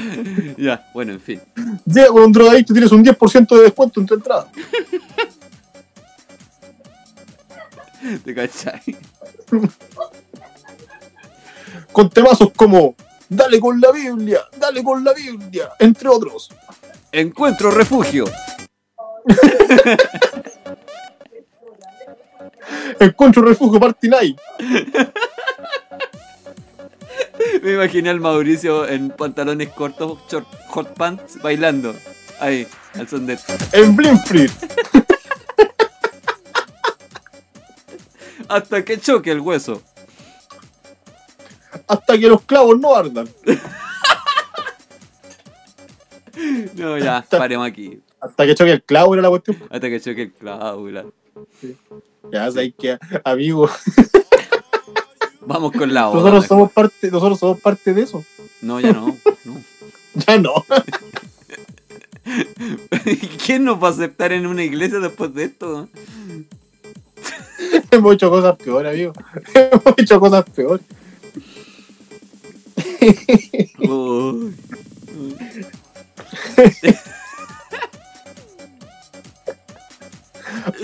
[LAUGHS] ya, bueno, en fin. Llega con un drogadicto y tienes un 10% de descuento en tu entrada. [LAUGHS] ¿Te cachai? Con temazos como Dale con la Biblia, dale con la Biblia, entre otros. Encuentro refugio. [LAUGHS] Encuentro refugio Party Night. [LAUGHS] Me imaginé al Mauricio en pantalones cortos, short, hot pants, bailando. Ahí, al son de. En Blimfree. [LAUGHS] Hasta que choque el hueso. Hasta que los clavos no ardan. [LAUGHS] No, ya, paremos aquí. Hasta que choque el clavo era la cuestión. Hasta que choque el cláusula. Ya sabes que, amigo, Vamos con la otra. nosotros somos parte, nosotros somos parte de eso. No, ya no. no. [LAUGHS] Ya no. [LAUGHS] ¿Quién nos va a aceptar en una iglesia después de esto? [LAUGHS] Hemos hecho cosas peores, amigo. Hemos hecho cosas peores. Uy.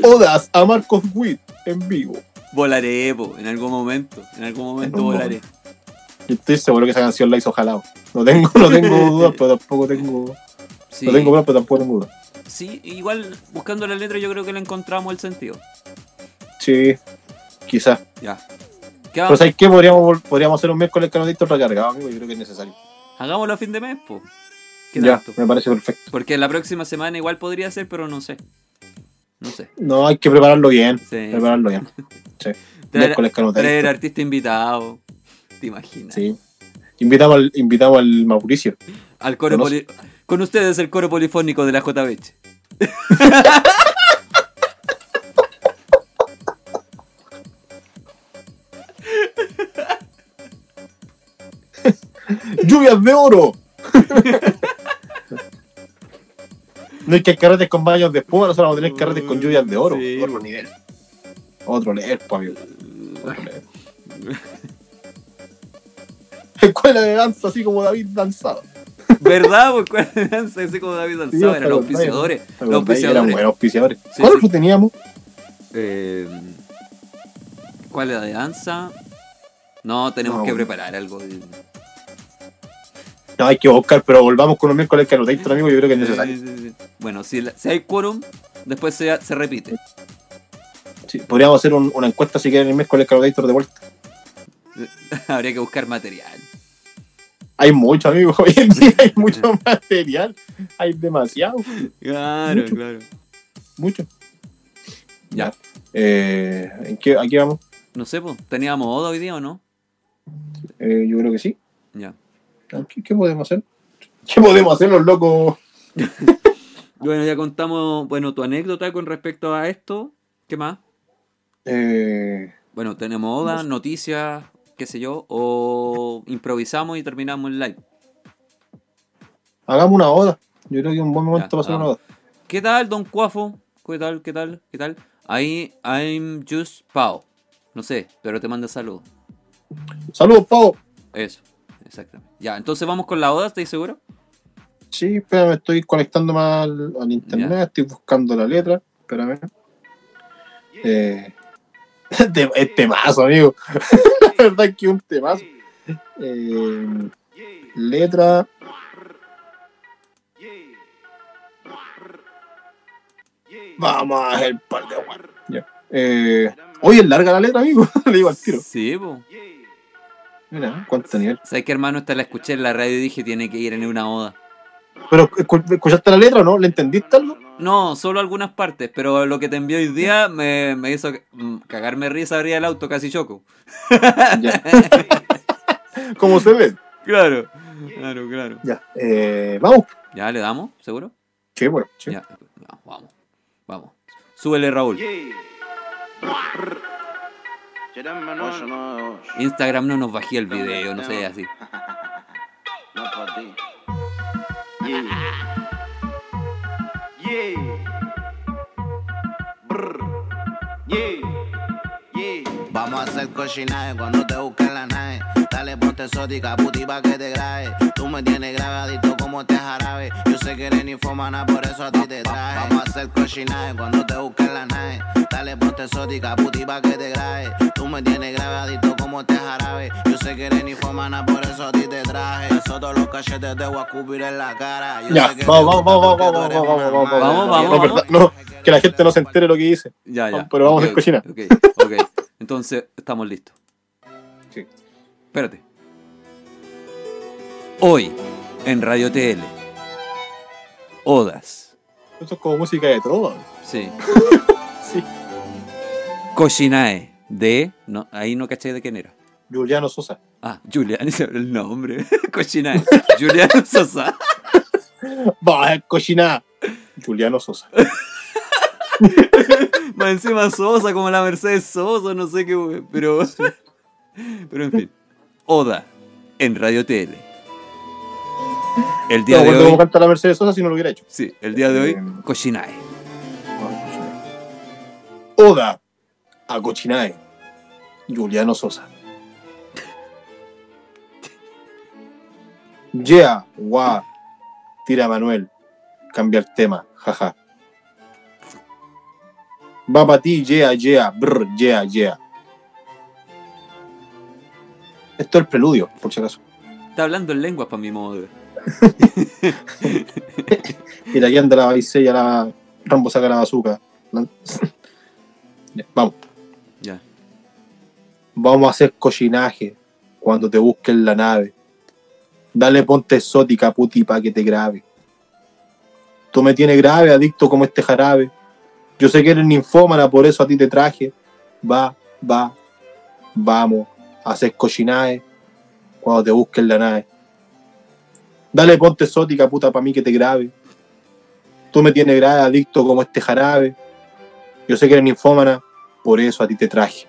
Odas a Marcos Witt en vivo. Volaré, po, en algún momento. En algún momento volaré. Yo estoy seguro que esa canción la hizo jalado. No tengo, no tengo [LAUGHS] dudas, pero tampoco tengo. Sí, No tengo dudas, pero tampoco tengo dudas. sí, igual buscando la letra yo creo que le encontramos el sentido. Sí, quizás. Ya. ¿Qué Pero? ¿sabes qué? Podríamos, podríamos hacer un miércoles canadito recargado, amigo. Yo creo que es necesario. Hagámoslo a fin de mes, po. ¿Qué Ya, tanto? me parece perfecto. Porque la próxima semana igual podría ser, pero no sé. No sé. No, hay que prepararlo bien. Sí. Prepararlo bien. [LAUGHS] Sí. Traer, traer artista invitado. ¿Te imaginas? Sí. Invitamos al, invitamos al Mauricio. Al coro poli- Con ustedes el coro polifónico de la JBH. [LAUGHS] ¡Lluvias de oro! [LAUGHS] no es que hay carretes con baños de espuma, nosotros vamos a tener carretes con lluvias de oro. Sí. Otro nivel. Otro leer, pues, amigo. Otro leer. [LAUGHS] Escuela de danza, así como David danzaba. ¿Verdad? Pues cuál de danza, ese como David Sí, ¿te eran los auspiciadores. ¿Te Los acordás? Eran auspiciadores. buenos auspiciadores. Sí, ¿Cuál teníamos? Eh, ¿Cuál era de danza? No, tenemos No, que preparar algo. de- No, hay que buscar, pero volvamos con un miércoles que anotator, amigo, yo creo que es necesario. Sí, sí, sí. Bueno, si, la- si hay quórum, después se, se repite. Sí, podríamos hacer un- una encuesta si quieren el miércoles que anotator de vuelta. [LAUGHS] Habría que buscar material. Hay mucho, amigo, [LAUGHS] hoy en día hay mucho material. Hay demasiado, Claro, Mucho. claro. mucho. Ya. Eh, ¿en qué, ¿Aquí vamos? No sé, pues, ¿teníamos Oda hoy día o no? Eh, yo creo que sí. Ya. ¿Qué, qué podemos hacer? ¿Qué podemos hacer los locos? [LAUGHS] Bueno, ya contamos, bueno, tu anécdota con respecto a esto. ¿Qué más? Eh, Bueno, tenemos Oda, No sé. noticias, qué sé yo, o improvisamos y terminamos el live. hagamos una oda. Yo creo que es un buen momento Ya, para hacer una oda. ¿Qué tal, Don Cuafo? ¿Qué tal, qué tal, qué tal? Ahí, I'm just Pau. No sé, pero te manda saludos. Saludos, Pau. Eso, exactamente. Ya, entonces vamos con la Oda, ¿estáis seguro? Sí, espérame, estoy conectando más al, al internet, Ya. estoy buscando la letra. Espérame. Eh, [LAUGHS] es temazo, amigo. [LAUGHS] la verdad es que es un temazo. Eh, letra. Vamos a hacer par de agua. Ya. Eh, oye, es larga la letra, amigo. [LAUGHS] Le digo al tiro. Sí, po. Mira, cuánto nivel. ¿Sabes qué, hermano? Esta la escuché en la radio y dije tiene que ir en una Oda. Pero, ¿escu- ¿escuchaste la letra o no? ¿Le entendiste algo? No, solo algunas partes, pero lo que te envió hoy día me, me hizo mm, cagarme risa, abría el auto, casi choco. [LAUGHS] Ya. [LAUGHS] ¿Cómo se ve? Claro, claro, claro. Ya. Eh, vamos. ¿Ya le damos? ¿Seguro? Sí, bueno. sí. Ya, no, vamos, vamos. Súbele, Raúl. Instagram no nos bajía el video, no sé, así. No por ti. Yeah. Yeah. Brr. Yeah. Yeah. Vamos a hacer cochinaje cuando te busquen la nave. Ponte exótica, puti pa' que te grabe. Tú me tienes grabadito como este jarabe. Yo sé que eres ninfomana, por eso a ti te traje. Vamos a hacer cochinaje cuando te busquen la nave. Dale, ponte exótica, puti pa' que te grabe. Tú me tienes grabadito como este jarabe. Yo sé que eres ninfomana, por eso a ti te traje. Eso todos los cachetes te voy a escupir en la cara. Yo Ya, sé que vamos, te vamos, vamos, vamos, vamos, vamos, Vamos, vamos, No, es verdad, no, que la gente no se entere lo que dice. Ya, ya. Pero vamos a Ok, hacer cochina. Ok, ok. Entonces, estamos listos. Sí. Espérate. Hoy, en Radio TL. Odas. Eso es como música de trova. Sí. [LAUGHS] Sí. Cochinae. De. No, ahí no caché de quién era. Juliano Sosa. Ah, ese [LAUGHS] era el nombre. [LAUGHS] Cochinae. Julián Sosa. Va cocinar. Juliano Sosa. Más encima Sosa, como la Mercedes Sosa, no sé qué. Pero. Pero en fin. Oda. En Radio TL. El día No, de hoy. cómo canta la Mercedes Sosa si no lo hubiera hecho. Sí, el día de hoy, Eh, Cochinae. Oda a Cochinae. Juliano Sosa. Yeah, gua. Tira Manuel. Cambia el tema, jaja. Va para ti, yeah, yeah, brr, yeah, yeah. Esto es el preludio, por si acaso. Está hablando en lenguas para mi modo de ver. [LAUGHS] Y de aquí anda la baisella, la Rambo saca la bazooka. Vamos. Ya. Vamos a hacer cochinaje cuando te busquen la nave. Dale ponte exótica, puti, pa' que te grabe. Tú me tienes grave, adicto como este jarabe. Yo sé que eres ninfómana, por eso a ti te traje. Va, va, vamos a hacer cochinaje cuando te busquen la nave. Dale ponte exótica, puta, pa' mí que te grabe. Tú me tienes grave, adicto como este jarabe. Yo sé que eres ninfómana, por eso a ti te traje.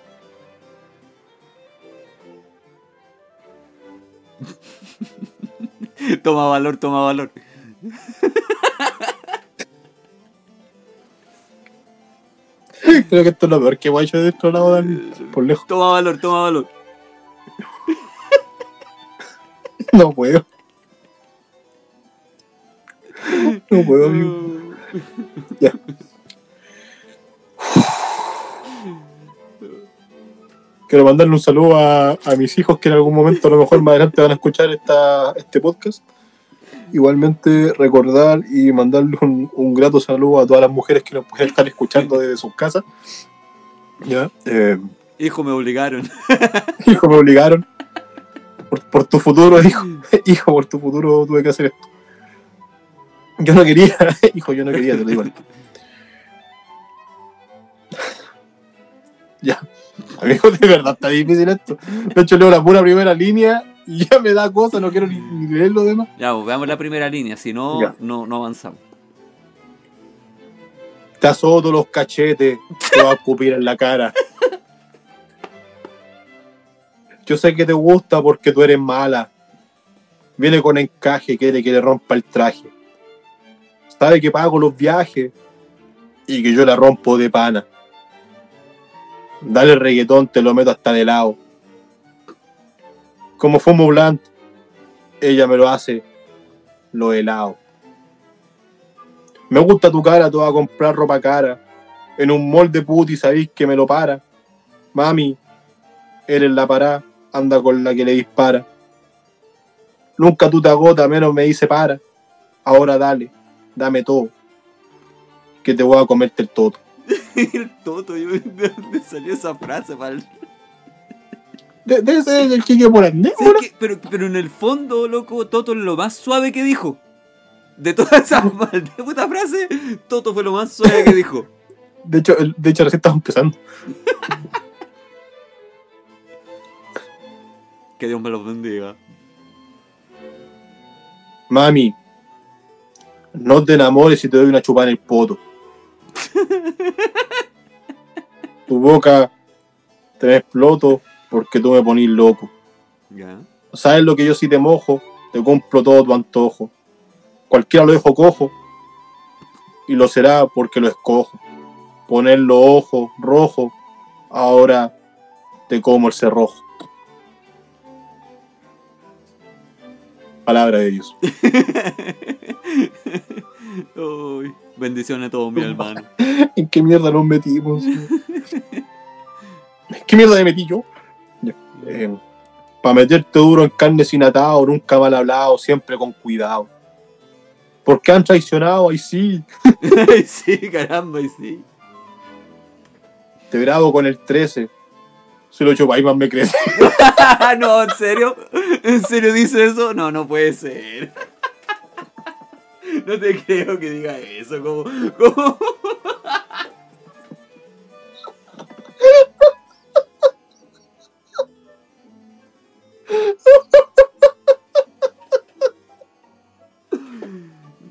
[LAUGHS] Toma valor, toma valor. Creo que esto es lo peor que hemos hecho de este lado, Dani, por lejos. Toma valor, toma valor. [LAUGHS] No puedo. No puedo, amigo. Ya. Quiero mandarle un saludo a, a mis hijos que en algún momento a lo mejor más adelante van a escuchar esta, este podcast. Igualmente recordar y mandarle un, un grato saludo a todas las mujeres que nos pueden estar escuchando desde sus casas. Ya. Eh, Hijo, me obligaron. hijo, me obligaron. Por, por tu futuro, hijo. [LAUGHS] Hijo, por tu futuro tuve que hacer esto. Yo no quería, [LAUGHS] hijo, yo no quería, te lo digo. [LAUGHS] Ya. Amigo, de verdad está difícil esto. De hecho, leo la pura primera línea y ya me da cosa, no quiero ni, ni leer lo demás. Ya, pues veamos la primera línea, si no, Ya. no, no avanzamos. Te azoto los cachetes, te va a escupir en la cara. Yo sé que te gusta porque tú eres mala. Viene con encaje, quiere que le rompa el traje. Sabe que pago los viajes y que yo la rompo de pana. Dale reggaetón, te lo meto hasta de lado. Como fumo blunt, ella me lo hace lo helado. Me gusta tu cara, te voy a comprar ropa cara. En un molde puti sabéis que me lo para. Mami, eres la pará, anda con la que le dispara. Nunca tú te agotas, menos me dice para. Ahora dale, dame todo. Que te voy a comerte el toto. [LAUGHS] el Toto, yo, ¿de dónde salió esa frase? pal? De- Debe ser el chique por andén, ¿Sabes qué? Pero, pero en el fondo, loco, Toto es lo más suave que dijo. De todas esas [LAUGHS] malditas puta frases, Toto fue lo más suave que dijo. De hecho, de hecho recién estamos empezando. [LAUGHS] Que Dios me los bendiga. Mami, no te enamores si te doy una chupada en el poto. [LAUGHS] Tu boca te exploto porque tú me ponís loco. Ya. ¿Sabes lo que yo sí te mojo? Te compro todo tu antojo. Cualquiera lo dejo cojo y lo será porque lo escojo. Poner los ojos rojos, ahora te como el cerrojo. Palabra de Dios. [LAUGHS] Uy, bendiciones a todos, mi hermano. [LAUGHS] ¿En qué mierda nos metimos? ¿En [LAUGHS] qué mierda me metí yo? Para meterte duro en carne sin atado, nunca mal hablado, siempre con cuidado. Porque han traicionado, ahí sí. Ay, sí, caramba, y sí. Te grabo con el 13. Si lo chupáis más me crece. [LAUGHS] no, ¿en serio? ¿En serio dice eso? No, no puede ser. No te creo que diga eso, como... como...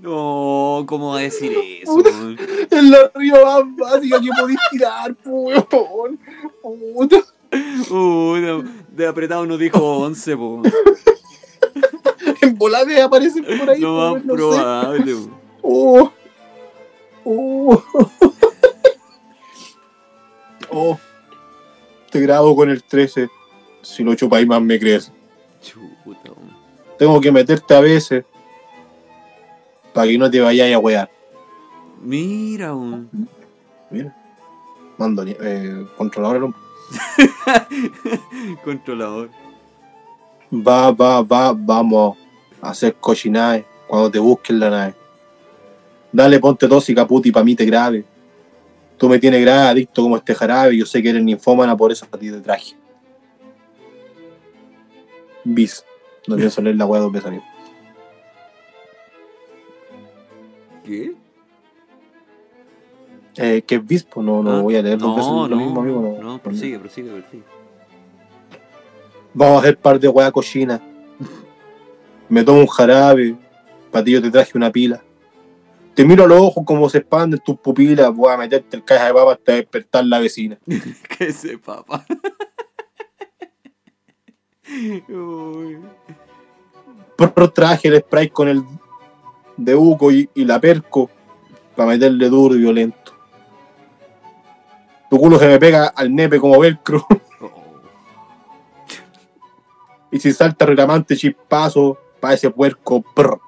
No, ¿cómo va a decir eso? [LAUGHS] Es la río más básica que podéis tirar, [LAUGHS] weón. Puta. Uy, de, de apretado nos dijo 11, po. [LAUGHS] En volade aparecen por ahí. Lo po, más no probable. Oh. Oh. [LAUGHS] Oh. Te grabo con el 13. Si lo chupáis más me crece. Chuta. Tengo que meterte a veces. Para que no te vayas a wear. Mira, po. Mira. Mando eh, controlador al hombro. [LAUGHS] controlador. Va, va, va, vamos a hacer cochinaje cuando te busquen la nave. Dale, ponte tóxica, puti, pa' mí te grave. Tú me tienes grave, adicto como este jarabe. Yo sé que eres ninfómana, por eso a ti te traje. Bis. No pienso leer la weá dos veces. ¿Qué? Eh, ¿Qué es bis? Pues no, no Ah, voy a leer dos no, veces lo no, mismo, amigo. No, No, prosigue, prosigue, prosigue. Vamos a hacer par de weá cochina. Me tomo un jarabe. Para ti yo te traje una pila. Te miro a los ojos como se expanden tus pupilas. Voy a meterte el caja de papa hasta despertar la vecina. [LAUGHS] que se papa. [LAUGHS] Pro traje el spray con el de y, y la perco. Para meterle duro y violento. Tu culo se me pega al nepe como velcro. [LAUGHS] Y si salta reclamante chispazo. Pa' ese puerco. prr.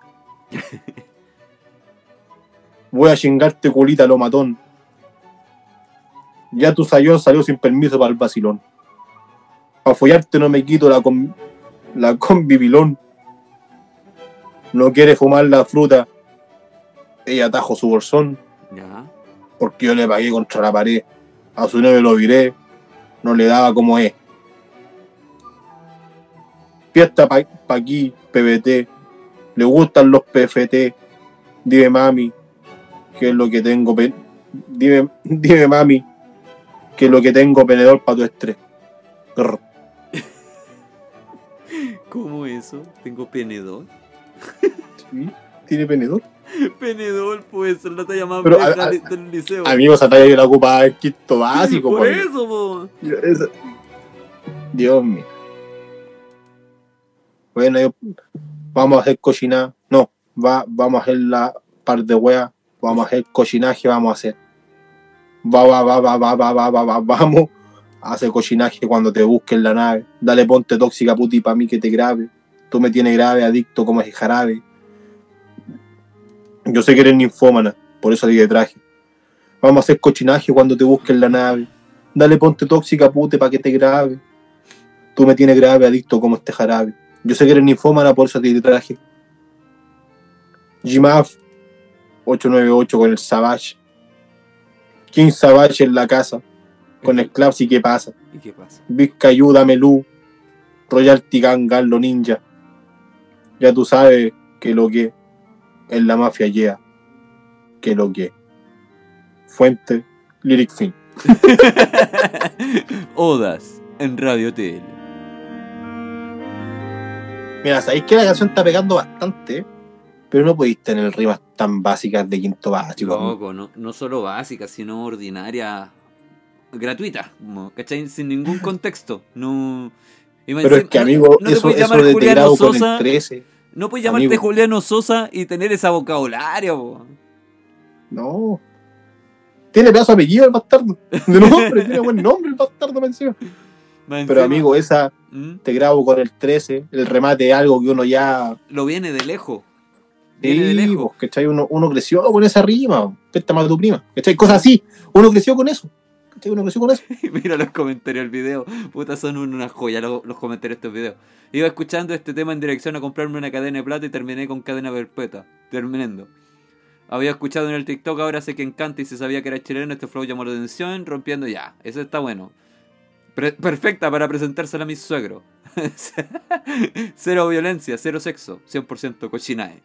Voy a chingarte culita lo matón. Ya tu sayón salió sin permiso para el vacilón. A follarte no me quito la con la convivilón. No quiere fumar la fruta. Ella atajo su bolsón. Porque yo le pagué contra la pared. A su novio lo viré, no le daba como es. Fiesta pa, pa aquí, PBT, le gustan los PFT. Dime mami, qué es lo que tengo. Dime, [LAUGHS] dime mami, qué es lo que tengo penedor para tu estrés. Grr. [LAUGHS] ¿Cómo eso? Tengo penedor. ¿Sí? ¿Tiene penedor? [LAUGHS] Penedor, pues, es la talla más Pero, a- a- de- del liceo. Amigo, esa talla yo la ocupaba en quinto básico. Por po. eso, po. Dios mío. Bueno, yo- vamos a hacer cochinada. No, va, vamos a hacer la par de weas. Vamos a hacer cochinaje, vamos a hacer. Va, va, va, va, va, va, va, va, va, vamos a hacer cochinaje cuando te busquen la nave. Dale ponte tóxica puti para mí que te grave. Tú me tienes grave, adicto como ese jarabe. Yo sé que eres ninfómana, por eso de traje. Vamos a hacer cochinaje cuando te busquen la nave. Dale ponte tóxica pute para que te grabe. Tú me tienes grave, adicto como este jarabe. Yo sé que eres ninfómana, por eso te traje. Gmaf 898 con el Savage. King Savage en la casa. Con el Claps y qué pasa. ¿Y qué pasa? Vizcayu, Damelú. Royalty Gang, Garlo Ninja. Ya tú sabes que lo que es la mafia yeah. Que lo que. Fuente, Lyric Film. [LAUGHS] Odas en Radio TL. Mira, sabéis que la canción está pegando bastante, pero no podéis tener rimas tan básicas de quinto básico. Loco, no, no solo básica, sino ordinaria, gratuita, como, ¿cachai? Sin ningún contexto. No. Pero es que, amigo, no eso, eso de grado con Sosa. el 13. No puedes llamarte amigo. Juliano Sosa y tener ese vocabulario. po. No. Tiene pedazo de apellido el bastardo. De nombre, tiene buen nombre el bastardo me encima. Pero encima, amigo, esa ¿Mm? te grabo con el 13, el remate es algo que uno ya. Lo viene de lejos. Viene de Sí, lejos. pues, ¿cachai? Uno, uno creció con esa rima. Esta más tu prima. ¿Cachai? Cosas así. Uno creció con eso. ¿Cachai? Uno creció con eso. Mira los comentarios del video. Puta, son una joya los, los comentarios de estos videos. Iba escuchando este tema en dirección a comprarme una cadena de plata y terminé con cadena perpetua. Terminando. Había escuchado en el TikTok, ahora sé que encanta y se sabía que era chileno. Este flow llamó la atención, rompiendo ya. Eso está bueno. Pre- perfecta para presentársela a mis suegros. [LAUGHS] cero violencia, cero sexo, 100% cochinae.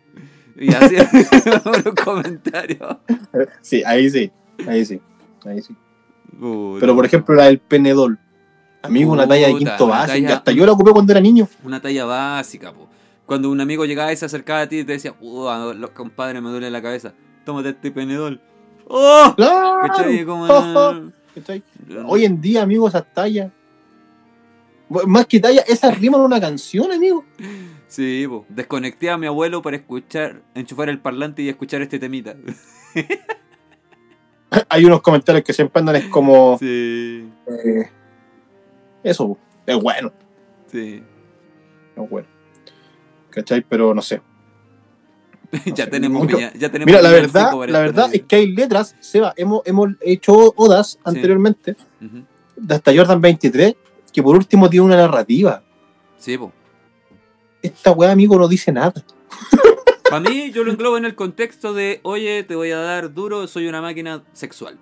Y así [LAUGHS] los comentarios. Sí, ahí sí. Ahí sí. Ahí sí. Puta. Pero por ejemplo, la del Penedol. Amigo, una talla de quinto básico. Hasta yo la ocupé cuando era niño. Una talla básica, po. Cuando un amigo llegaba y se acercaba a ti y te decía, uh, lo- compadre, me duele la cabeza. Tómate este penedol. ¡Oh! Claro. ¿Cachai? Como. [LAUGHS] Hoy en día, amigo, esas tallas. Más que talla, esas riman una canción, amigo. Sí, po. Desconecté a mi abuelo para escuchar, enchufar el parlante y escuchar este temita. [LAUGHS] [LAUGHS] Hay unos comentarios que siempre andan, es como. Sí, eh, eso, es bueno. sí. Es bueno. ¿Cachai? Pero no sé. [LAUGHS] ya sé, tenemos viña- ya tenemos Mira, la verdad, la verdad es que hay letras, Seba, hemos, hemos hecho odas anteriormente, de hasta Jordan 23, que por último tiene una narrativa. Sí, po. Esta weá, amigo, no dice nada. [LAUGHS] Para mí, yo lo englobo en el contexto de, oye, te voy a dar duro, soy una máquina sexual.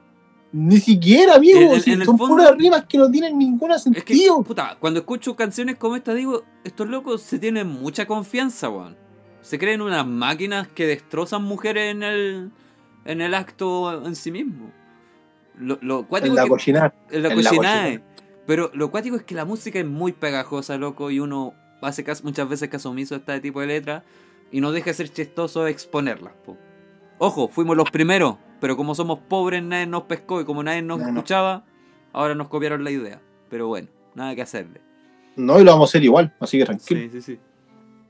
Ni siquiera, amigo. En- en- si en el son fondo- puras rimas que no tienen ningún Es que, sentido. puta, cuando escucho canciones como esta, digo, estos locos se tienen mucha confianza, weón. Se creen unas máquinas que destrozan mujeres en el, en el acto en sí mismo. Lo, lo cuático en la es que- cocina. en la en la cochinae. Pero lo cuático es que la música es muy pegajosa, loco, y uno hace caso- muchas veces caso omiso a este tipo de letras y no deja de ser chistoso exponerlas, po. Ojo, fuimos los primeros, pero como somos pobres nadie nos pescó y como nadie nos No, no. escuchaba, ahora nos copiaron la idea. Pero bueno, nada que hacerle. No, y lo vamos a hacer igual, así que tranquilo. Sí, sí, sí.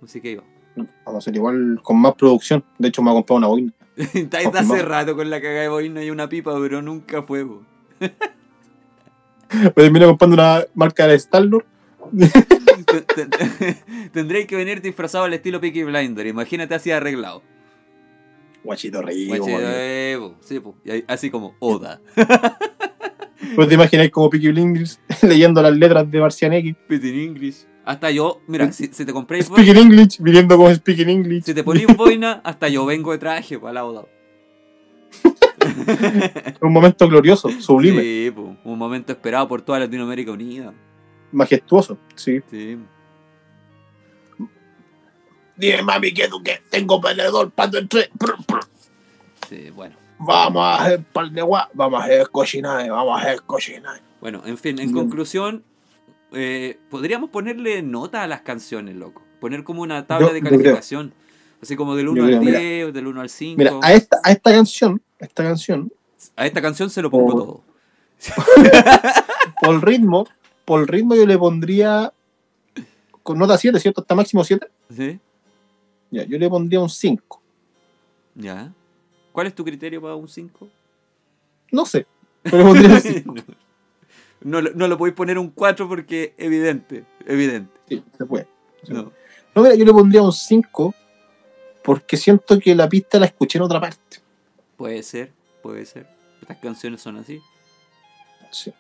Así que iba. Vamos a hacer igual con más producción. De hecho, me ha comprado una boina. [LAUGHS] Está hace rato con la cagada de boina y una pipa, pero nunca fue. Me [LAUGHS] terminé comprando una marca de Star-Lord. [LAUGHS] Te- te- [LAUGHS] Tendréis que venir disfrazado al estilo Peaky Blinder. Imagínate así arreglado. Guachito Río. Guachito, eh, po, sí, po. Y ahí- así como Oda. [LAUGHS] ¿Pues te imaginas como Peaky Blinders [LAUGHS] leyendo las letras de Marcian X? Speaking English. Hasta yo, mira, si, si te compréis Speaking English, viviendo como Speaking English. si te ponís boina, hasta yo vengo de traje para la Oda. Un momento glorioso, sublime, Sí, po, un momento esperado por toda Latinoamérica unida. Majestuoso. Sí. Sí. Dime, mami, que tú que tengo peleador cuando entré. Sí, bueno. Vamos a hacer par de gua, vamos a hacer cochinaje, vamos a hacer cochinaje. Bueno, en fin, en Bien. conclusión, eh, podríamos ponerle nota a las canciones, loco. Poner como una tabla Yo- de calificación. Así como del 1 Yo al creo, mira. 10, del 1 al 5. Mira, a esta, a esta canción, a esta canción, A esta canción se lo pongo Oh. todo. [LAUGHS] por ritmo, por ritmo yo le pondría con nota 7, ¿cierto? Hasta máximo 7. ¿Sí? Ya, yo le pondría un 5. ¿Ya? ¿Cuál es tu criterio para un 5? No sé, pero le pondría un [LAUGHS] 5. no, lo- no lo podéis poner un 4 porque evidente, evidente. Sí, se puede. No. No, mira, yo le pondría un 5 porque siento que la pista la escuché en otra parte. Puede ser, puede ser. Estas canciones son así. Sí.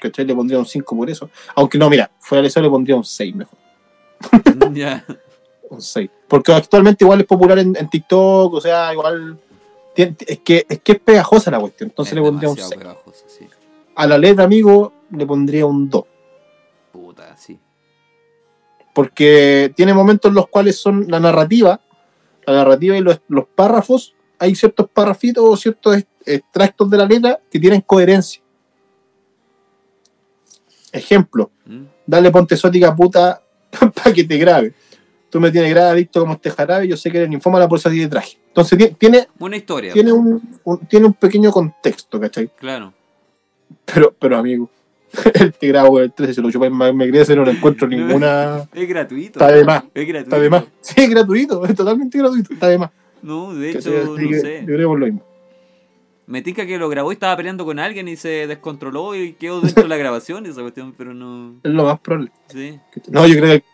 ¿Cachai? Le pondría un 5 por eso. Aunque no, mira, fuera de eso le pondría un 6 mejor. [LAUGHS] ya. Un 6. Porque actualmente igual es popular en, en TikTok, o sea, igual. Es que, es que es pegajosa la cuestión, entonces Es le pondría un demasiado 6. pegajoso, sí. A la letra, amigo, le pondría un 2. Puta, sí. Porque tiene momentos en los cuales son la narrativa, la narrativa y los, los párrafos, hay ciertos párrafitos o ciertos extractos de la letra que tienen coherencia. Ejemplo, ¿Mm? dale ponte exótica puta [LAUGHS] para que te grabe. Tú me tienes grave adicto como este jarabe, yo sé que eres ninfómana por eso así de traje. Entonces ti- tiene, Una historia. tiene, un, un- tiene un pequeño contexto, ¿cachai? Claro. Pero, pero amigo, [LAUGHS] el te grabo el 13 se lo chupa me, crece, no le encuentro [LAUGHS] ninguna. Es gratuito. Está de más. Es gratuito. Está de más. Sí, es gratuito, es totalmente gratuito, está de más. No, de hecho, no sé. Yo creo que por lo mismo. Me tica que lo grabó y estaba peleando con alguien y se descontroló y quedó dentro de la grabación esa cuestión, pero no. Es lo más probable. Sí. No, yo creo que.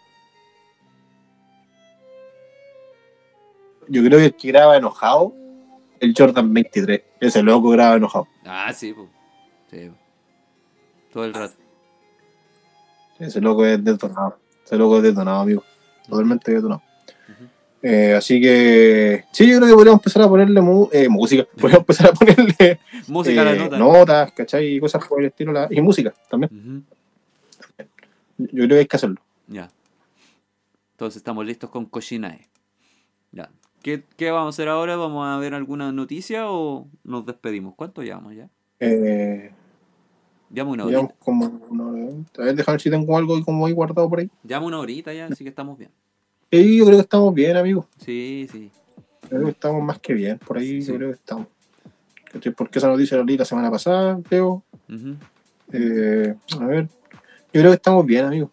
Yo creo que el que graba enojado, el Jordan 23. Ese loco graba enojado. Ah, sí, pues. Sí. Todo el rato. Ese loco es detonado. Ese loco es detonado, amigo. Totalmente detonado. Eh, así que. Sí, yo creo que podríamos empezar a ponerle mu- eh, música. [LAUGHS] Podríamos empezar a ponerle Música eh, nota. notas, ¿cachai? Y cosas por el estilo. la- Y música también. Yo creo que hay que hacerlo. Ya. Entonces estamos listos con Koshinae. Ya. ¿Qué, ¿Qué vamos a hacer ahora? ¿Vamos a ver alguna noticia o nos despedimos? ¿Cuánto llevamos ya? Eh, Llama una horita. como. una- a ver, déjame ver si tengo algo como ahí guardado por ahí. Llama una horita ya, así que estamos bien. Sí, yo creo que estamos bien, amigo. Sí, sí. Creo que estamos más que bien. Por ahí Sí. yo creo que estamos. Porque esa noticia la leí la semana pasada, creo. Ujú. Eh, a ver. Yo creo que estamos bien, amigo.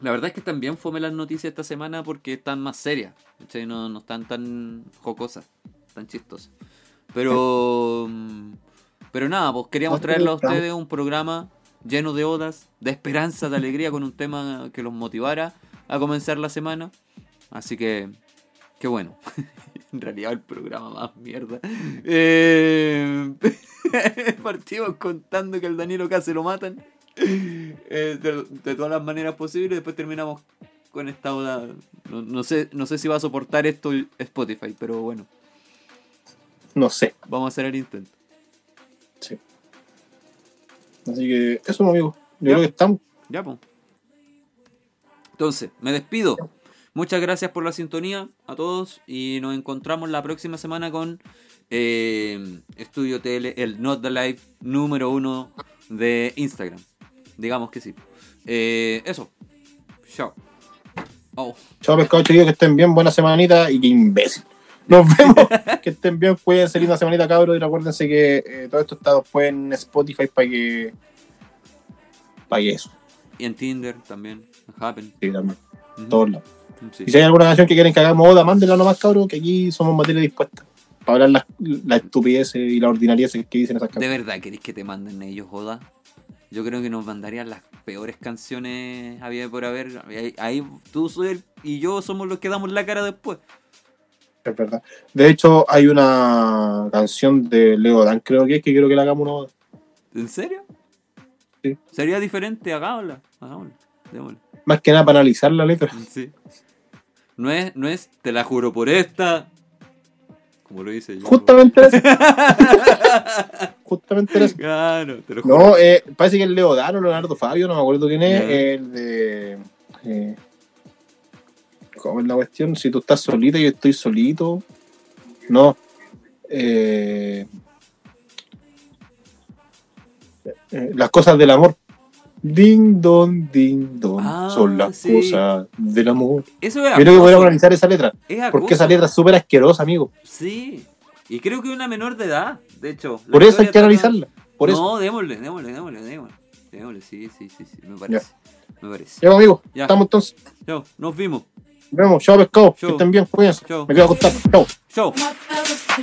La verdad es que también fome las noticias esta semana porque están más serias. ¿cachai? No, no están tan jocosas, tan chistosas. Pero. mm, Pero nada, pues queríamos traerle a ustedes un programa lleno de odas, de esperanza, de alegría, con un tema que los motivara a comenzar la semana. Así que. Qué bueno. [LAUGHS] en realidad el programa más mierda. Eh, [LAUGHS] partimos contando que al Danilo casi lo matan. Eh, de, de todas las maneras posibles. Después terminamos con esta oda. No, no sé, no sé si va a soportar esto Spotify, pero bueno, No sé. vamos a hacer el intento. Así que eso, amigo. Yo Ya. creo que estamos. Ya, pues. Entonces, me despido. Muchas gracias por la sintonía a todos y nos encontramos la próxima semana con eh, Estudio TL, el Not the Live número uno de Instagram. Digamos que sí. Eh, eso. Chao. Oh. Chao, pescado chiquillos, que estén bien. Buena semanita y que imbécil. Nos vemos. [LAUGHS] que estén bien. Pueden salir una semanita, cabros. Y recuérdense que eh, todo esto está después en Spotify para que. Para que eso. Y en Tinder también. Happen. Sí, también. Ujú. Todos lados. Sí. Y si hay alguna canción que quieren que hagamos oda, mándenla nomás, cabros. Que aquí somos materia dispuesta. Para hablar las la estupideces y la ordinariedades que dicen esas ¿De canciones. verdad queréis que te manden ellos, Joda? Yo creo que nos mandarían las peores canciones había por haber. Ahí, ahí tú soy y yo somos los que damos la cara después. Es verdad. De hecho, hay una canción de Leo Dan, creo que es, que quiero que la hagamos una. ¿En serio? Sí. ¿Sería diferente? Hagámosla. Hagámosla. Démosle. Más que nada para analizar la letra. Sí. No es, no es, te la juro por esta. Como lo dice yo. Justamente eso. [LAUGHS] Justamente eso. Claro, te lo juro. No, eh, parece que es Leo Dan o Leonardo Fabio, no me acuerdo quién es. El de. eh, ¿Cómo es la cuestión? Si tú estás solita yo estoy solito. No. Eh, eh, las cosas del amor. Ding don, ding don. Ah, son las sí. cosas del amor. Eso es creo que podríamos analizar esa letra. Es. Porque esa letra es súper asquerosa, amigo. Sí. Y creo que una menor de edad, de hecho. Por eso hay que analizarla. Por eso. No, démosle, démosle, démosle, démosle. Démosle, sí, sí, sí, sí, me parece. Me parece. Ya, amigo. Ya. Estamos entonces. Chao, nos vimos. Nos vemos. Chao, pescado. Que estén bien. Cuídense. Me quedo a. Chao. Chao.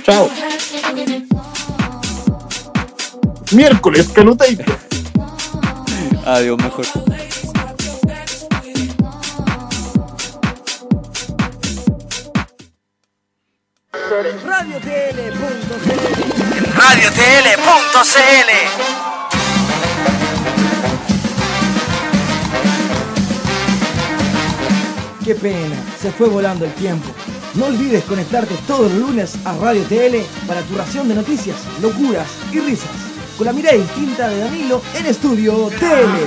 Chao. Miércoles, canutadito. Adiós, mejor. RadioTL.cl radiotl.cl Qué pena, se fue volando el tiempo. No olvides conectarte todos los lunes a Radio TL para tu ración de noticias, locuras y risas con la mirada distinta de Danilo en estudio Tele.